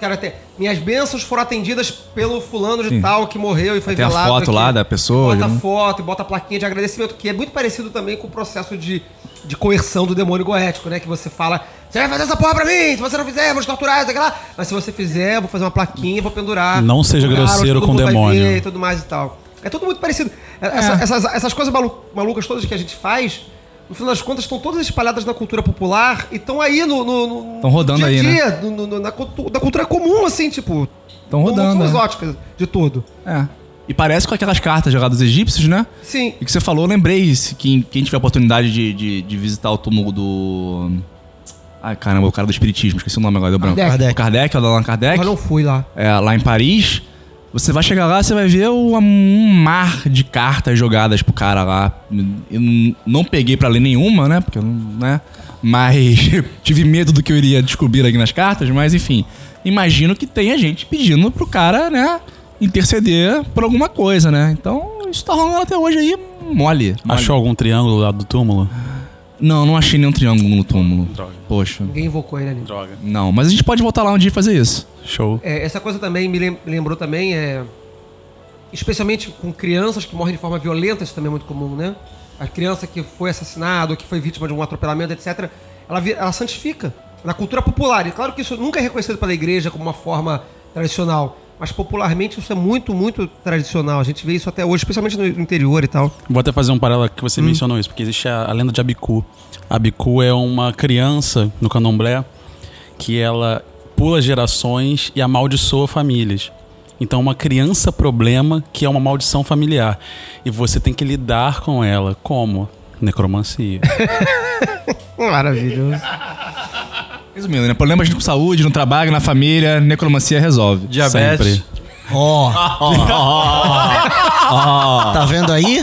Speaker 1: Cara, até, minhas bênçãos foram atendidas pelo fulano de
Speaker 2: Sim.
Speaker 1: tal que morreu e foi
Speaker 2: Tem a
Speaker 1: velado.
Speaker 2: foto
Speaker 1: aqui.
Speaker 2: lá da pessoa,
Speaker 1: Bota
Speaker 2: né?
Speaker 1: foto e bota a plaquinha de agradecimento, que é muito parecido também com o processo de, de coerção do demônio goético, né? Que você fala, você vai fazer essa porra pra mim, se você não fizer, eu vou te torturar, sei lá. Mas se você fizer, eu vou fazer uma plaquinha, vou pendurar.
Speaker 3: Não seja
Speaker 1: onde
Speaker 3: grosseiro com o demônio.
Speaker 1: ver E tudo mais e tal. É tudo muito parecido. Essa- essas, essas coisas malu- malucas todas que a gente faz, no final das contas, estão todas espalhadas na cultura popular e estão aí no. no, no
Speaker 2: Tão rodando
Speaker 1: dia a
Speaker 2: aí, né?
Speaker 1: dia, no- no- na, na cultura comum, assim, tipo.
Speaker 2: Tão
Speaker 1: não-
Speaker 2: rodando, é.
Speaker 1: são exóticas de todo.
Speaker 2: É. E parece com aquelas cartas jogadas dos egípcios, né?
Speaker 1: Sim.
Speaker 2: E que você falou, eu lembrei, se quem, quem tiver a oportunidade de, de, de visitar o túmulo do. Ai, caramba, o cara do Espiritismo, esqueci o nome agora, deu branco.
Speaker 1: Kardec.
Speaker 2: O Kardec, o Allan Kardec.
Speaker 1: Eu não fui lá.
Speaker 2: é, lá em Paris. Você vai chegar lá, você vai ver um mar de cartas jogadas pro cara lá. Eu não- peguei pra ler nenhuma, né? Porque eu não, né? Mas tive medo do que eu iria descobrir aqui nas cartas, mas enfim. Imagino que tenha gente pedindo pro cara, né? Interceder por alguma coisa, né? Então, isso tá rolando até hoje aí mole. mole.
Speaker 3: Achou algum triângulo lá do túmulo?
Speaker 2: Não, não achei nenhum triângulo no túmulo.
Speaker 3: Droga.
Speaker 2: Poxa.
Speaker 1: Ninguém invocou ele ali.
Speaker 3: Droga.
Speaker 2: Não, mas a gente pode voltar lá um dia e fazer isso.
Speaker 3: Show.
Speaker 1: É, essa coisa também me lem- me lembrou também, é, especialmente com crianças que morrem de forma violenta, isso também é muito comum, né? A criança que foi assassinada ou que foi vítima de um atropelamento, etc., ela, ela santifica na cultura popular. E claro que isso nunca é reconhecido pela igreja como uma forma tradicional, mas popularmente isso é muito, muito tradicional. A gente vê isso até hoje, especialmente no interior e tal.
Speaker 3: Vou até fazer um paralelo que
Speaker 1: Hum.
Speaker 3: você mencionou isso, porque existe a, a lenda de Abiku. Abiku é uma criança no candomblé que ela pula gerações e amaldiçoa famílias. Então, uma criança problema que é uma maldição familiar. E você tem que lidar com ela. Como? Necromancia.
Speaker 1: Maravilhoso.
Speaker 2: Resumindo, né? Problemas com saúde, no trabalho, na família, necromancia resolve.
Speaker 7: Diabetes.
Speaker 3: Sempre.
Speaker 6: Ó. Tá vendo aí?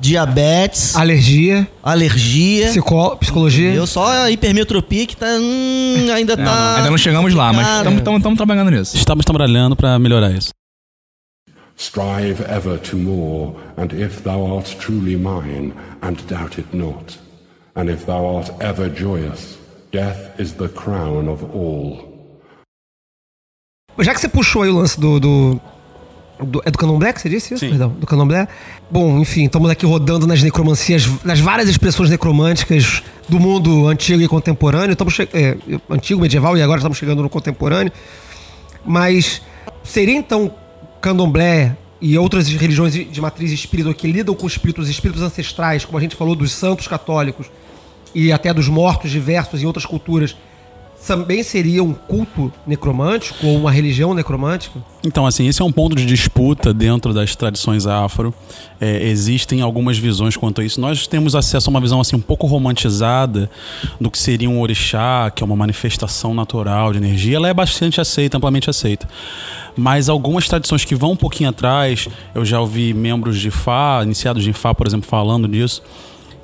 Speaker 6: Diabetes,
Speaker 1: Alergia,
Speaker 6: alergia.
Speaker 1: psicó- psicologia.
Speaker 6: Eu só a hipermetropia que tá. hum, ainda
Speaker 2: Não,
Speaker 6: tá.
Speaker 2: não, ainda não chegamos lá, mas estamos trabalhando nisso.
Speaker 3: Estamos trabalhando para melhorar isso.
Speaker 9: Strive ever to more, and if thou art truly mine, and doubt it not, and if thou art ever joyous, death is the crown of all.
Speaker 1: Já que você puxou aí o lance do. do, do- é do candomblé que você disse isso?
Speaker 3: Sim.
Speaker 1: Perdão, do candomblé. Bom, enfim, estamos aqui rodando nas necromancias, nas várias expressões necromânticas do mundo antigo e contemporâneo. Estamos é, antigo, medieval e agora estamos chegando no contemporâneo. Mas seria então candomblé e outras religiões de de matriz espírita que lidam com espíritos, espíritos ancestrais, como a gente falou dos santos católicos e até dos mortos diversos em outras culturas, também seria um culto necromântico ou uma religião necromântica?
Speaker 3: Então, assim, esse é um ponto de disputa dentro das tradições afro. É, existem algumas visões quanto a isso. Nós temos acesso a uma visão assim um pouco romantizada do que seria um orixá, que é uma manifestação natural de energia. Ela é bastante aceita, amplamente aceita. Mas algumas tradições que vão um pouquinho atrás, eu já ouvi membros de Fá, iniciados de Fá, por exemplo, falando disso,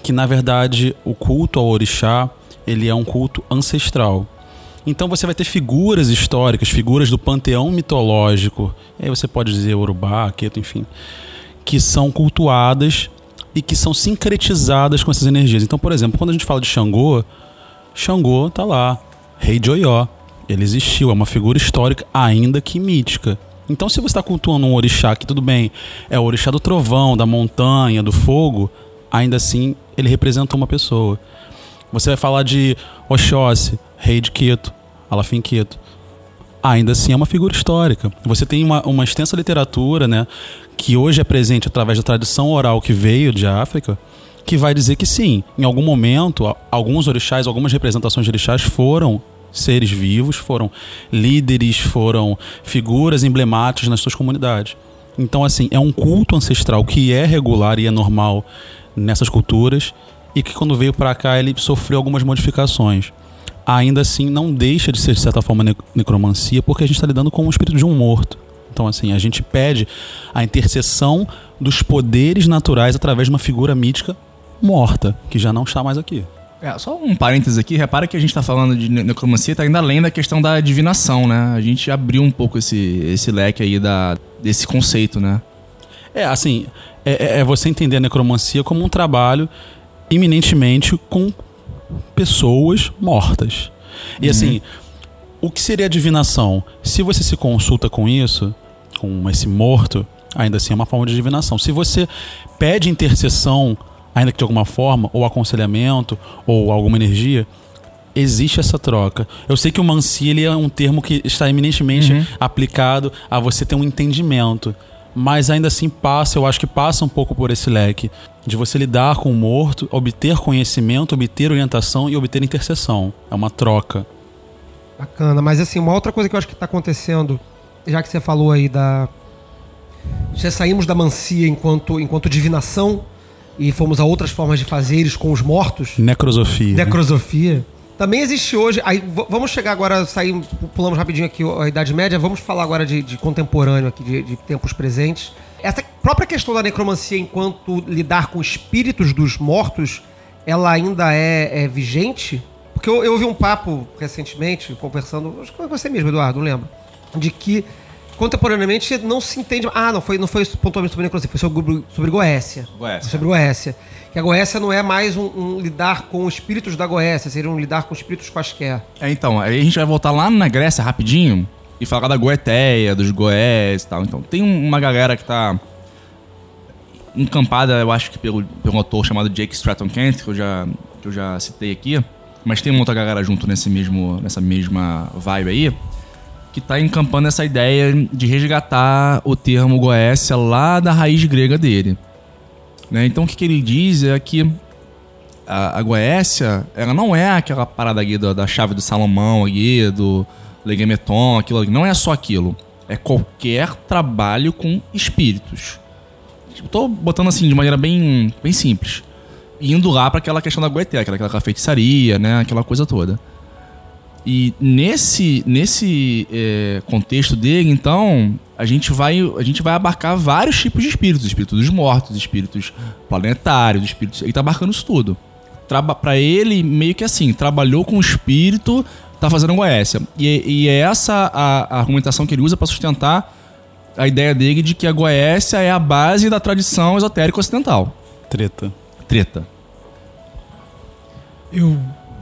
Speaker 3: que na verdade o culto ao orixá, ele é um culto ancestral. Então você vai ter figuras históricas, figuras do panteão mitológico, aí você pode dizer Urubá, Queto, enfim, que são cultuadas e que são sincretizadas com essas energias. Então, por exemplo, quando a gente fala de Xangô, Xangô tá lá, rei de Oió. Ele existiu, é uma figura histórica, ainda que mítica. Então, se você está cultuando um orixá que, tudo bem, é o orixá do trovão, da montanha, do fogo, ainda assim ele representa uma pessoa. Você vai falar de Oxóssi, rei de Queto, Alafim Queto. Ainda assim é uma figura histórica. Você tem uma, uma extensa literatura, né, que hoje é presente através da tradição oral que veio de África, que vai dizer que sim, em algum momento, alguns orixás, algumas representações de orixás foram seres vivos, foram líderes, foram figuras emblemáticas nas suas comunidades. Então, assim, é um culto ancestral que é regular e é normal nessas culturas e que quando veio para cá ele sofreu algumas modificações. Ainda assim, não deixa de ser, de certa forma, ne- necromancia, porque a gente está lidando com o espírito de um morto. Então, assim, a gente pede a intercessão dos poderes naturais através de uma figura mítica morta, que já não está mais aqui.
Speaker 2: É, só um parênteses aqui, repara que a gente tá falando de ne- necromancia, tá ainda além da questão da divinação, né? A gente abriu um pouco esse, esse leque aí da, desse conceito, né?
Speaker 3: É, assim, é, é- é você entender a necromancia como um trabalho eminentemente com pessoas mortas. E assim, o que seria divinação? Se você se consulta com isso, com esse morto, ainda assim é uma forma de divinação. Se você pede intercessão, ainda que de alguma forma, ou aconselhamento, ou alguma energia, existe essa troca. Eu sei que o mansi é um termo que está eminentemente aplicado a você ter um entendimento, mas ainda assim passa, eu acho que passa um pouco por esse leque de você lidar com o morto, obter conhecimento, obter orientação e obter intercessão. É uma troca.
Speaker 1: Bacana, mas assim, uma outra coisa que eu acho que tá acontecendo, já que você falou aí da. Já saímos da mancia enquanto, enquanto divinação e fomos a outras formas de fazeres com os mortos.
Speaker 3: Necrosofia. né?
Speaker 1: Também existe hoje. Aí vamos chegar agora, sair, pulamos rapidinho aqui a Idade Média, vamos falar agora de, de contemporâneo aqui, de, de tempos presentes. Essa própria questão da necromancia enquanto lidar com espíritos dos mortos, ela ainda é, é vigente? Porque eu, eu ouvi um papo recentemente, conversando, acho que foi você mesmo, Eduardo, não lembro, de que contemporaneamente não se entende. Ah, não foi, não foi pontualmente sobre necromancia, foi sobre, sobre Goécia.
Speaker 2: Goécia.
Speaker 1: Sobre Goécia. Que a Goécia não é mais um, um lidar com espíritos da Goécia, seria um lidar com espíritos quaisquer.
Speaker 2: É, então, aí a gente vai voltar lá na Grécia rapidinho e falar da Goeteia, dos Goés e tal. Então, tem um- uma galera que tá encampada, eu acho que pelo, pelo autor chamado Jake Stratton Kent, que eu já, que eu já citei aqui, mas tem uma outra galera junto nesse mesmo, nessa mesma vibe aí, que tá encampando essa ideia de resgatar o termo Goécia lá da raiz grega dele. Né? Então, o que, que ele diz é que a, a Goécia, ela não é aquela parada ali da, da chave do Salomão ali, do Legemeton, aquilo. Não é só aquilo. É qualquer trabalho com espíritos. Tipo, tô botando assim de maneira bem, bem simples. Indo lá para aquela questão da Goetia, aquela, aquela feitiçaria, né? Aquela coisa toda. E nesse, nesse é, contexto dele, então, a gente, vai, a gente vai abarcar vários tipos de espíritos. Espíritos dos mortos, espíritos planetários, espíritos... Ele tá abarcando isso tudo. Pra ele, meio que assim, trabalhou com o espírito, tá fazendo Goécia. E, e é essa a, a argumentação que ele usa para sustentar a ideia dele de que a Goécia é a base da tradição esotérica ocidental.
Speaker 3: Treta.
Speaker 2: Treta.
Speaker 5: Eu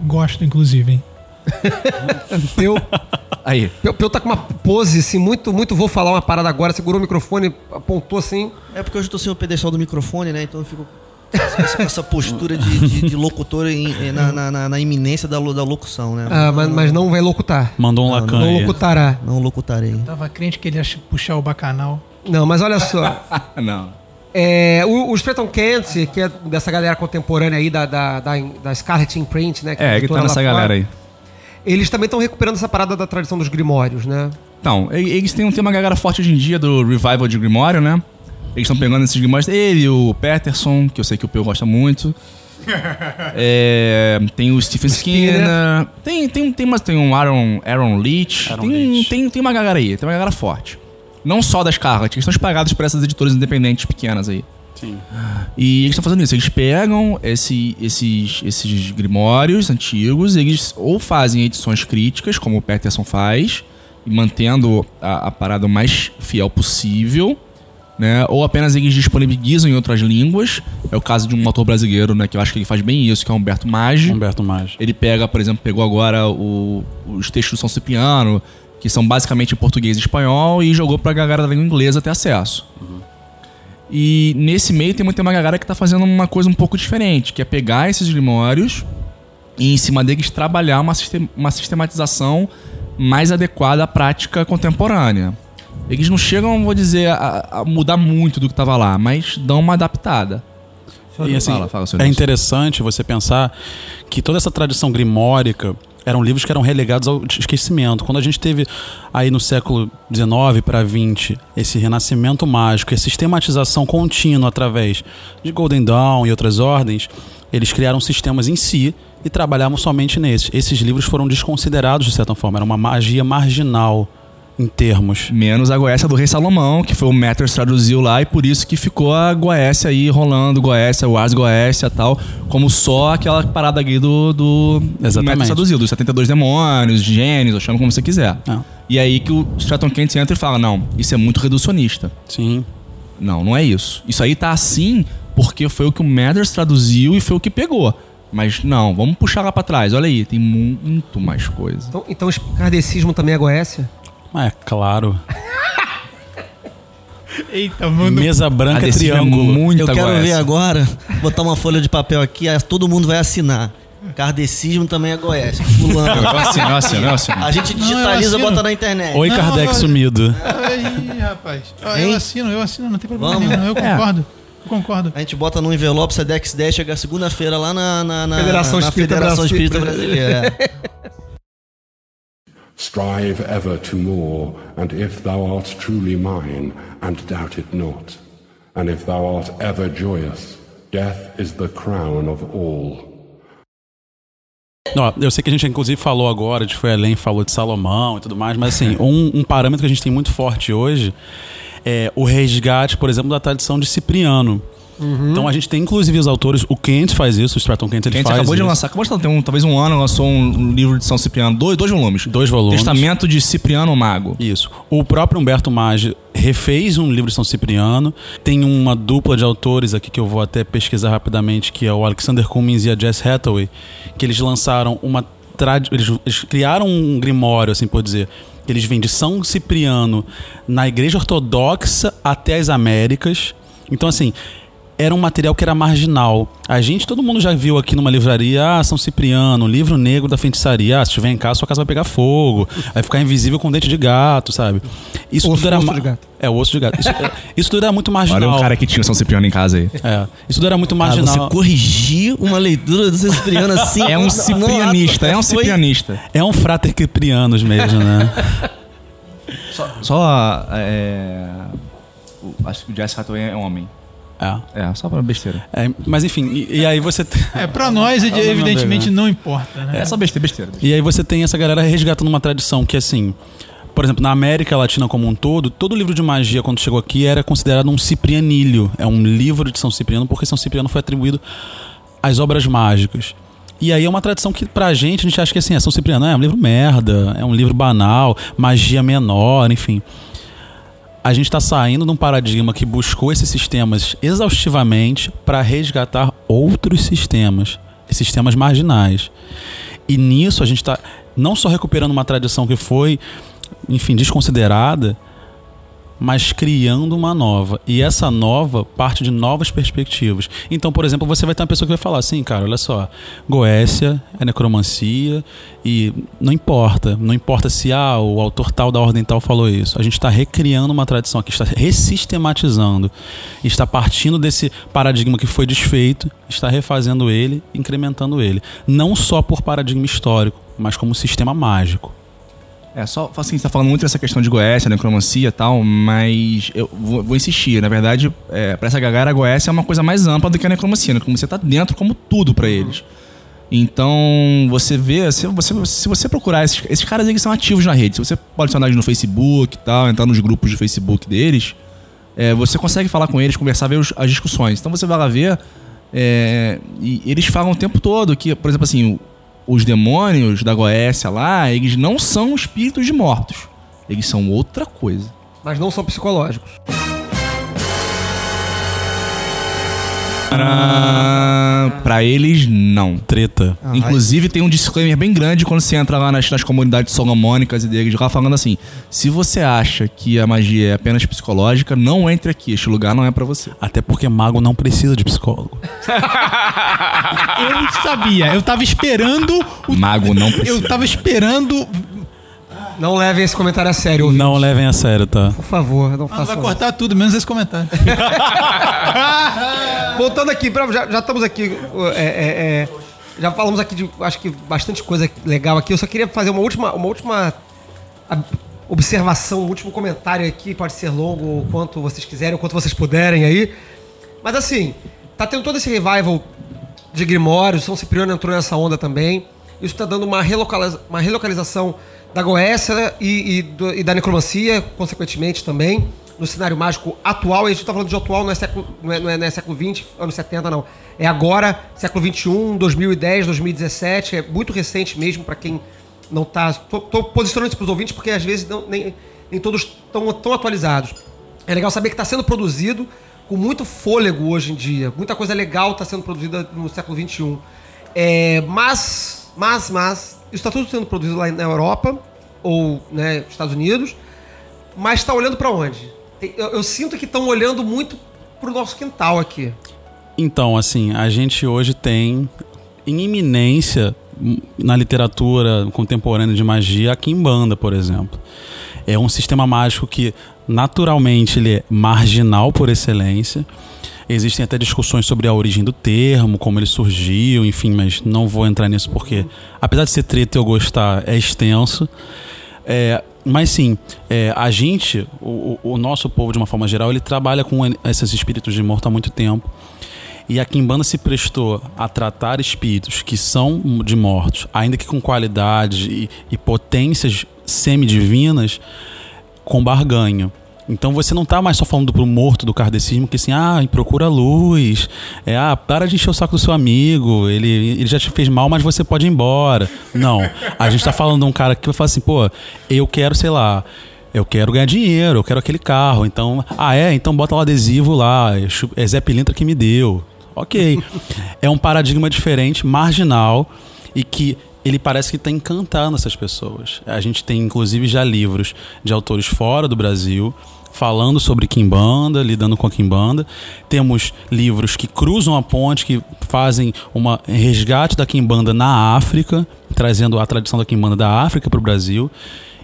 Speaker 5: gosto, inclusive, hein?
Speaker 1: Eu,
Speaker 2: Aí.
Speaker 1: eu, eu tá com uma pose assim, muito, muito vou falar uma parada agora, segurou o microfone, apontou assim.
Speaker 6: É porque hoje eu tô sem o pedestal do microfone, né? Então eu fico com essa, essa postura de, de- de locutor em- na, na- na- na iminência da, da locução, né?
Speaker 1: Ah, mas, mas não vai locutar.
Speaker 3: Mandou um
Speaker 6: Não,
Speaker 3: lacan
Speaker 1: Não
Speaker 3: aí.
Speaker 1: locutará.
Speaker 6: Não locutarei.
Speaker 5: Tava crente que ele ia puxar o bacanal.
Speaker 1: Não, mas olha só.
Speaker 2: Não.
Speaker 1: É, o, o Stratton Kent, que é dessa galera contemporânea aí da, da, da, da Scarlet Imprint, né? que
Speaker 2: É, que tá nessa
Speaker 1: fora,
Speaker 2: galera aí.
Speaker 1: Eles também estão recuperando essa parada da tradição dos grimórios, né?
Speaker 2: Então, eles têm um tema galera forte hoje em dia do revival de Grimório, né? Eles estão pegando esses Grimórios. Ele, o Peterson, que eu sei que o Peu gosta muito. É, tem o Stephen Skinner. Tem, tem, tem, tem um Aaron, Aaron Leach.
Speaker 3: Aaron
Speaker 2: tem,
Speaker 3: Leach.
Speaker 2: Tem, tem uma galera aí, tem uma galera forte. Não só das Scarlet, eles estão espalhados por essas editoras independentes pequenas aí.
Speaker 3: Sim.
Speaker 2: E eles estão fazendo isso. Eles pegam esse- esses, esses grimórios antigos, eles ou fazem edições críticas, como o Peterson faz, e mantendo a, a parada o mais fiel possível, né? Ou apenas eles disponibilizam em outras línguas. É o caso de um autor brasileiro, né? Que eu acho que ele faz bem isso, que é o Humberto Maggi.
Speaker 3: Humberto Maggi.
Speaker 2: Ele pega, por exemplo, pegou agora o- os textos do São Cipriano, que são basicamente em português e espanhol, e jogou pra galera da língua inglesa ter acesso. E nesse meio tem tem uma galera que tá fazendo uma coisa um pouco diferente, que é pegar esses grimórios e em cima deles trabalhar uma, sistem- uma sistematização mais adequada à prática contemporânea. Eles não chegam, vou dizer, a, a mudar muito do que tava lá, mas dão uma adaptada.
Speaker 3: E assim,
Speaker 2: Fala, fala,
Speaker 3: é interessante você pensar que toda essa tradição grimórica eram livros que eram relegados ao esquecimento. Quando a gente teve aí no século XIX para XX esse renascimento mágico, essa sistematização contínua através de Golden Dawn e outras ordens, eles criaram sistemas em si e trabalhavam somente nesses. Esses livros foram desconsiderados de certa forma, era uma magia marginal Em termos.
Speaker 2: Menos a Goécia do Rei Salomão, que foi o Matters traduziu lá, e por isso que ficou a Goécia aí rolando, Goécia, o Ars Goécia e tal, como só aquela parada aí do, do. Matters traduziu, dos 72 demônios, gênios, ou chama como você quiser.
Speaker 3: Ah.
Speaker 2: E aí que o Stratton Kent entra e fala, não, isso é muito reducionista.
Speaker 3: Sim.
Speaker 2: Não, não é isso. Isso aí tá assim porque foi o que o Matters traduziu e foi o que pegou. Mas não, vamos puxar lá pra trás. Olha aí, tem mu- muito mais coisa.
Speaker 1: Então, então esse kardecismo também é Goécia?
Speaker 3: É claro.
Speaker 5: Eita, mano.
Speaker 3: Mesa branca é
Speaker 2: é
Speaker 3: triângulo.
Speaker 2: muita
Speaker 6: Eu quero ver agora, botar uma folha de papel aqui, aí todo mundo vai assinar. Kardecismo também é Goiás. Fulano.
Speaker 2: Eu assino, eu assino, eu assino.
Speaker 6: A gente digitaliza e bota na internet.
Speaker 3: Oi, Kardec
Speaker 5: não.
Speaker 3: sumido.
Speaker 5: Ih, rapaz.
Speaker 6: Hein?
Speaker 5: Eu assino, eu assino, não tem problema
Speaker 6: Vamos.
Speaker 5: nenhum. Eu concordo. Eu concordo.
Speaker 6: A gente bota no envelope, Sedex 10, chega segunda-feira lá na, na, na,
Speaker 1: Federação
Speaker 6: na
Speaker 1: Espírita
Speaker 6: Federação
Speaker 1: Brasileira.
Speaker 6: Espírita Brasileira. é.
Speaker 9: Strive ever to more, and if thou art truly mine, and doubt it not, and if thou art ever joyous, death is the crown of all.
Speaker 3: Ó, eu sei que a gente inclusive falou agora, gente foi além, falou de Salomão e tudo mais, mas assim, um, um parâmetro que a gente tem muito forte hoje é o resgate, por exemplo, da tradição de Cipriano. Então a gente tem inclusive os autores, o Kent faz isso, o Stratton Kent ele
Speaker 2: Kent
Speaker 3: faz
Speaker 2: acabou de
Speaker 3: isso.
Speaker 2: lançar, acabou de lançar, tem um, talvez um ano, lançou um, livro de São Cipriano, dois, dois volumes.
Speaker 3: Dois volumes.
Speaker 2: Testamento de Cipriano Mago.
Speaker 3: Isso. O próprio Humberto Maggi refez um livro de São Cipriano. Tem uma dupla de autores aqui que eu vou até pesquisar rapidamente, que é o Alexander Cummings e a Jess Hathaway, que eles lançaram uma eles, eles criaram um grimório, assim por dizer. Eles vêm de São Cipriano na Igreja Ortodoxa até as Américas. Então, assim, era um material que era marginal. A gente, todo mundo já viu aqui numa livraria, ah, São Cipriano, livro negro da feitiçaria. Ah, se estiver em casa, sua casa vai pegar fogo, vai ficar invisível com dente de gato, sabe? Isso
Speaker 1: Osso-
Speaker 3: tudo era
Speaker 1: osso de gato.
Speaker 3: É, o osso de gato. Isso, é- isso tudo era muito marginal.
Speaker 2: Olha o cara que tinha o São Cipriano em casa aí.
Speaker 3: É, isso tudo era muito
Speaker 6: Ah,
Speaker 3: marginal.
Speaker 6: você corrigir uma leitura do Cipriano assim.
Speaker 2: É um ciprianista, é um ciprianista.
Speaker 3: É um frater Ciprianos mesmo, né?
Speaker 2: Só. É, o- acho que o Jess Hathaway é homem.
Speaker 3: É.
Speaker 2: É, só pra besteira.
Speaker 3: É, mas enfim, e, e aí você tem,
Speaker 5: É, pra nós,
Speaker 3: não,
Speaker 5: evidentemente,
Speaker 3: não,
Speaker 5: não importa, né?
Speaker 2: É só besteira, besteira.
Speaker 3: E aí você tem essa galera resgatando uma tradição que assim, por exemplo, na América Latina como um todo, todo livro de magia quando chegou aqui era considerado um ciprianilho, é um livro de São Cipriano porque São Cipriano foi atribuído às obras mágicas. E aí é uma tradição que pra gente, a gente acha que assim, é São Cipriano é um livro merda, é um livro banal, magia menor, enfim. A gente está saindo de um paradigma que buscou esses sistemas exaustivamente para resgatar outros sistemas, sistemas marginais. E nisso a gente está não só recuperando uma tradição que foi, enfim, desconsiderada, mas criando uma nova. E essa nova parte de novas perspectivas. Então, por exemplo, você vai ter uma pessoa que vai falar assim, cara, olha só, Goécia é necromancia e não importa, não importa se ah, o autor tal da ordem tal falou isso. A gente está recriando uma tradição aqui, está resistematizando, está partindo desse paradigma que foi desfeito, está refazendo ele, incrementando ele, não só por paradigma histórico, mas como sistema mágico.
Speaker 2: É, só assim, você tá falando muito dessa questão de Goécia, necromancia e tal, mas eu vou, vou insistir. Na verdade, é, pra essa galera, a Goécia é uma coisa mais ampla do que a necromancia. A necromancia tá dentro como tudo pra eles. Então, você vê, se você, se você procurar, esses, esses caras que são ativos na rede, se você pode adicionar eles no Facebook e tal, entrar nos grupos de Facebook deles, é, você consegue falar com eles, conversar, ver os- as discussões. Então você vai lá ver, é, e eles falam o tempo todo que, por exemplo, assim, os demônios da Goécia lá, eles não são espíritos de mortos. Eles são outra coisa.
Speaker 1: Mas não são psicológicos.
Speaker 2: Pra, pra eles, não.
Speaker 3: Treta.
Speaker 6: Ah,
Speaker 2: Inclusive, tem um disclaimer bem grande quando você entra lá nas, nas comunidades solomônicas e deles lá falando assim: se você acha que a magia é apenas psicológica, não entre aqui. Este lugar não é pra você.
Speaker 3: Até porque mago não precisa de psicólogo.
Speaker 5: Eu não sabia. Eu tava esperando. O...
Speaker 2: Mago não precisa.
Speaker 5: Eu tava esperando.
Speaker 1: Não levem esse comentário a sério, ouvintes.
Speaker 3: Não levem a sério, tá?
Speaker 1: Por favor, não
Speaker 5: Ah,
Speaker 1: façam
Speaker 5: vai
Speaker 1: isso.
Speaker 5: cortar tudo, menos esse comentário.
Speaker 1: Voltando aqui, já, já estamos aqui. é, é, é, já falamos aqui de acho que bastante coisa legal aqui. Eu só queria fazer uma última, uma última observação, um último comentário aqui. Pode ser longo, o quanto vocês quiserem, o quanto vocês puderem aí. Mas assim, tá tendo todo esse revival de Grimório, São Cipriano entrou nessa onda também. Isso tá dando uma, relocaliza- uma relocalização da Goécia e, e do- e da necromancia, consequentemente também, no cenário mágico atual. E a gente tá falando de atual, não é século, não é, não é- não é século XX, anos 70, não. É agora, século XXI, 2010, 2017. É muito recente mesmo para quem não tá. Tô, tô posicionando isso pros ouvintes porque às vezes não- nem, nem todos estão tão atualizados. É legal saber que está sendo produzido com muito fôlego hoje em dia. Muita coisa legal está sendo produzida no século XXI. É, mas, mas, mas, está tudo sendo produzido lá na Europa ou né, Estados Unidos, mas está olhando para onde? Eu, eu sinto que estão olhando muito pro nosso quintal aqui.
Speaker 3: Então, assim, a gente hoje tem em iminência na literatura contemporânea de magia a Kimbanda, por exemplo. É um sistema mágico que naturalmente ele é marginal por excelência. Existem até discussões sobre a origem do termo, como ele surgiu, enfim, mas não vou entrar nisso porque, apesar de ser treta eu gostar, é extenso. É, mas sim, é, a gente, o, o- nosso povo de uma forma geral, ele trabalha com esses espíritos de morto há muito tempo. E a Kimbanda se prestou a tratar espíritos que são de mortos, ainda que com qualidade e, e potências semidivinas, com barganho. Então você não tá mais só falando pro morto do kardecismo que assim, ah, procura luz, é, ah, para de encher o saco do seu amigo, ele, ele já te fez mal, mas você pode ir embora. Não, a gente tá falando de um cara que vai falar assim, pô, eu quero, sei lá, eu quero ganhar dinheiro, eu quero aquele carro, então, ah é, então bota lá adesivo lá, é é Zé Pilintra que me deu. Ok, é um paradigma diferente, marginal e que ele parece que está encantando essas pessoas. A gente tem inclusive já livros de autores fora do Brasil falando sobre Kimbanda, lidando com a Kimbanda. Temos livros que cruzam a ponte, que fazem uma resgate da Kimbanda na África, trazendo a tradição da Kimbanda da África para o Brasil.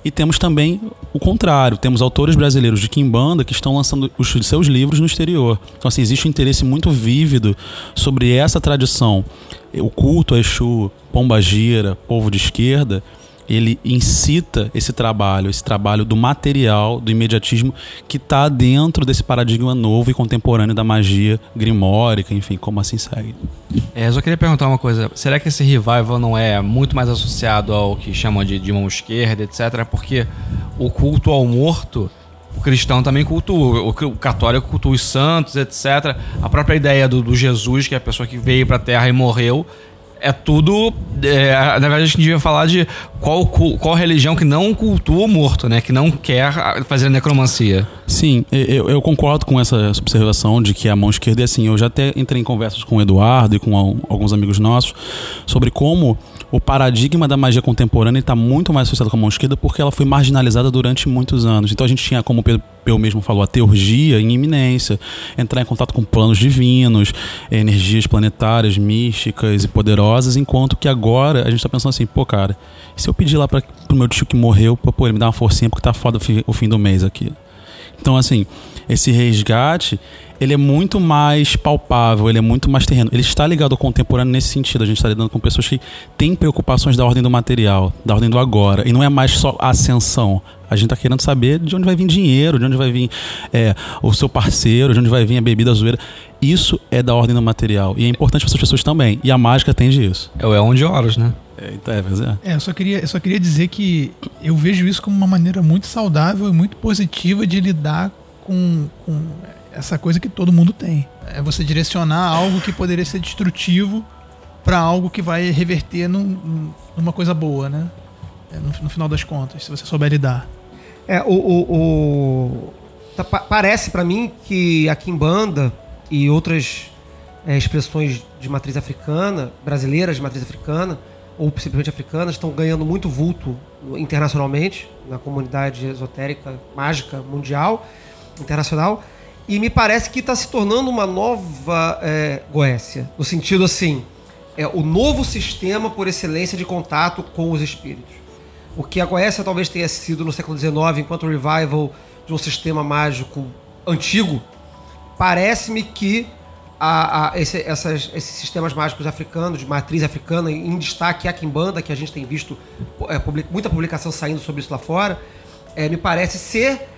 Speaker 3: E temos também o contrário, temos autores brasileiros de Kimbanda que estão lançando os seus livros no exterior. Então, assim, existe um interesse muito vívido sobre essa tradição. O culto a Exu, Pombagira, povo de esquerda, ele incita esse trabalho, esse trabalho do material, do imediatismo, que está dentro desse paradigma novo e contemporâneo da magia grimórica, enfim, como assim segue.
Speaker 7: É, eu só queria perguntar uma coisa. Será que esse revival não é muito mais associado ao que chamam de, de mão esquerda, etc? Porque o culto ao morto, o cristão também cultua. O, católico cultua os santos, etc. A própria ideia do, do Jesus, que é a pessoa que veio pra terra e morreu, é tudo. é, na verdade, a gente devia falar de qual, qual religião que não cultua o morto, né? Que não quer fazer necromancia.
Speaker 3: Sim, eu, eu concordo com essa observação de que a mão esquerda é assim. Eu já até entrei em conversas com o Eduardo e com al- alguns amigos nossos sobre como o paradigma da magia contemporânea está muito mais associado com a mão esquerda porque ela foi marginalizada durante muitos anos. Então a gente tinha, como o Pedro mesmo falou, a teurgia em iminência, entrar em contato com planos divinos, energias planetárias, místicas e poderosas, enquanto que agora a gente está pensando assim, pô, cara, se eu pedir lá para pro meu tio que morreu, pra, pô, ele me dar uma forcinha porque tá foda o o fim do mês aqui. Então, assim, esse resgate, ele é muito mais palpável, ele é muito mais terreno. Ele está ligado ao contemporâneo nesse sentido. A gente está lidando com pessoas que têm preocupações da ordem do material, da ordem do agora. E não é mais só a ascensão. A gente está querendo saber de onde vai vir dinheiro, de onde vai vir é, o seu parceiro, de onde vai vir a bebida zoeira. Isso é da ordem do material. E é importante para essas pessoas também. E a mágica tem disso.
Speaker 7: É o Eon de Horus, né?
Speaker 3: É, então, é, é.
Speaker 5: É, eu só, queria, eu só queria dizer que eu vejo isso como uma maneira muito saudável e muito positiva de lidar com, com essa coisa que todo mundo tem. É você direcionar algo que poderia ser destrutivo para algo que vai reverter num- numa coisa boa, né? É, no, no final das contas, se você souber lidar.
Speaker 1: É, o. o, o- tá- pa- parece pra mim que a Kimbanda e outras é, expressões de matriz africana, brasileiras de matriz africana, ou simplesmente africanas, estão ganhando muito vulto internacionalmente, na comunidade esotérica mágica mundial, internacional. E me parece que está se tornando uma nova é, Goécia. No sentido assim, é o novo sistema por excelência de contato com os espíritos. O que a Goécia talvez tenha sido no século XIX, enquanto revival de um sistema mágico antigo, parece-me que a- a- esse- essas- esses sistemas mágicos africanos, de matriz africana, em destaque a Kimbanda, que a gente tem visto é, public- muita publicação saindo sobre isso lá fora, é, me parece ser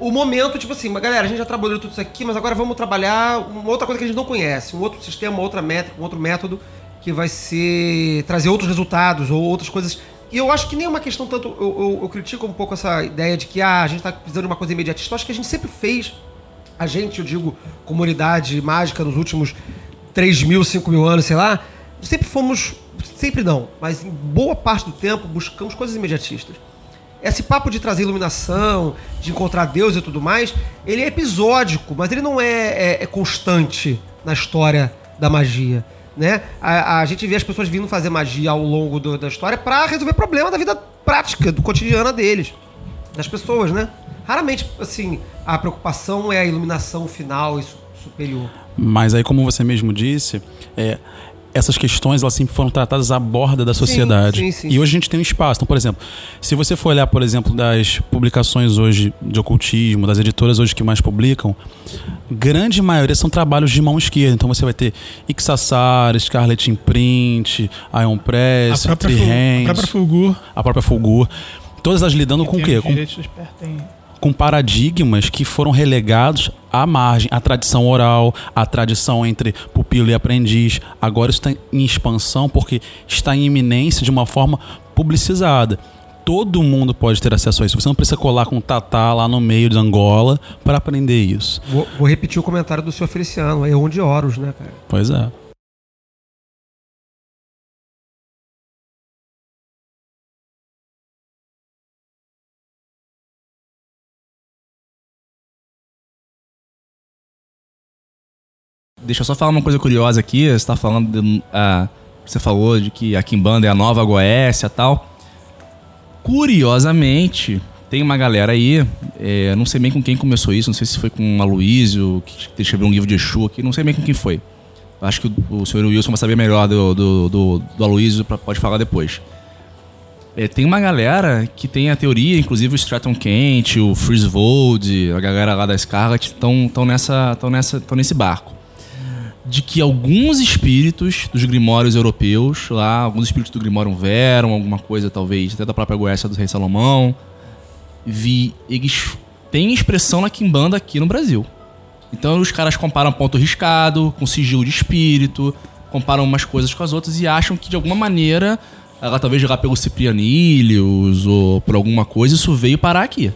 Speaker 1: o momento, tipo assim, mas galera, a gente já trabalhou tudo isso aqui, mas agora vamos trabalhar uma outra coisa que a gente não conhece, um outro sistema, outra métrica, um outro método que vai ser trazer outros resultados ou outras coisas E eu acho que nem é uma questão tanto. Eu, eu- eu critico um pouco essa ideia de que ah, a gente tá precisando de uma coisa imediatista. Eu acho que a gente sempre fez. A gente, eu digo, comunidade mágica nos últimos 3 mil, 5 mil anos, sei lá. Sempre fomos. Sempre não, mas em boa parte do tempo buscamos coisas imediatistas. Esse papo de trazer iluminação, de encontrar Deus e tudo mais, ele é episódico, mas ele não é, é- é constante na história da magia. Né? A, a gente vê as pessoas vindo fazer magia ao longo do- da história para resolver problema da vida prática, do cotidiano deles, das pessoas, né? Raramente, assim, a preocupação é a iluminação final e su- superior.
Speaker 3: Mas aí, como você mesmo disse, é, essas questões elas sempre foram tratadas à borda da sociedade.
Speaker 1: sim, sim,
Speaker 3: e hoje a gente tem um espaço. Então, por exemplo, se você for olhar, por exemplo, das publicações hoje de ocultismo, das editoras hoje que mais publicam, grande maioria são trabalhos de mão esquerda. Então você vai ter Ixassar, Scarlet Imprint, Ion
Speaker 5: A
Speaker 3: Press,
Speaker 5: própria, a
Speaker 3: Trihands,
Speaker 5: própria Fulgur.
Speaker 3: a própria Fulgur. Todas elas lidando com o quê? Com
Speaker 5: direitos pertencem-
Speaker 3: com paradigmas que foram relegados à margem, à tradição oral, à tradição entre pupilo e aprendiz. Agora isso está em expansão porque está em iminência de uma forma publicizada. Todo mundo pode ter acesso a isso. Você não precisa colar com um tatá lá no meio de Angola para aprender isso.
Speaker 1: Vou, vou repetir o comentário do senhor Feliciano, é onde Horus, né, cara?
Speaker 3: Pois é.
Speaker 2: Deixa eu só falar uma coisa curiosa aqui. Você tá falando. de, ah, você falou de que a Kimbanda é a nova Goécia e tal. Curiosamente, tem uma galera aí. é, não sei bem com quem começou isso. Não sei se foi com o Aloysio, que escreveu um livro de Exu aqui. Não sei bem com quem foi. Acho que o, o senhor Wilson vai saber melhor do, do, do, do Aloysio, pra- pode falar depois. É, tem uma galera que tem a teoria, inclusive o Stratton Kent, o Freezevold, a galera lá da Scarlet, estão nessa, tão nessa, tão nesse barco de que alguns espíritos dos grimórios europeus, lá, alguns espíritos do Grimório Verum, alguma coisa talvez, até da própria Goécia do Rei Salomão, vi, eles têm expressão na Kimbanda aqui no Brasil. Então os caras comparam ponto riscado com sigilo de espírito, comparam umas coisas com as outras e acham que de alguma maneira, ela talvez jogar pelo Ciprianilhos ou por alguma coisa, isso veio parar aqui.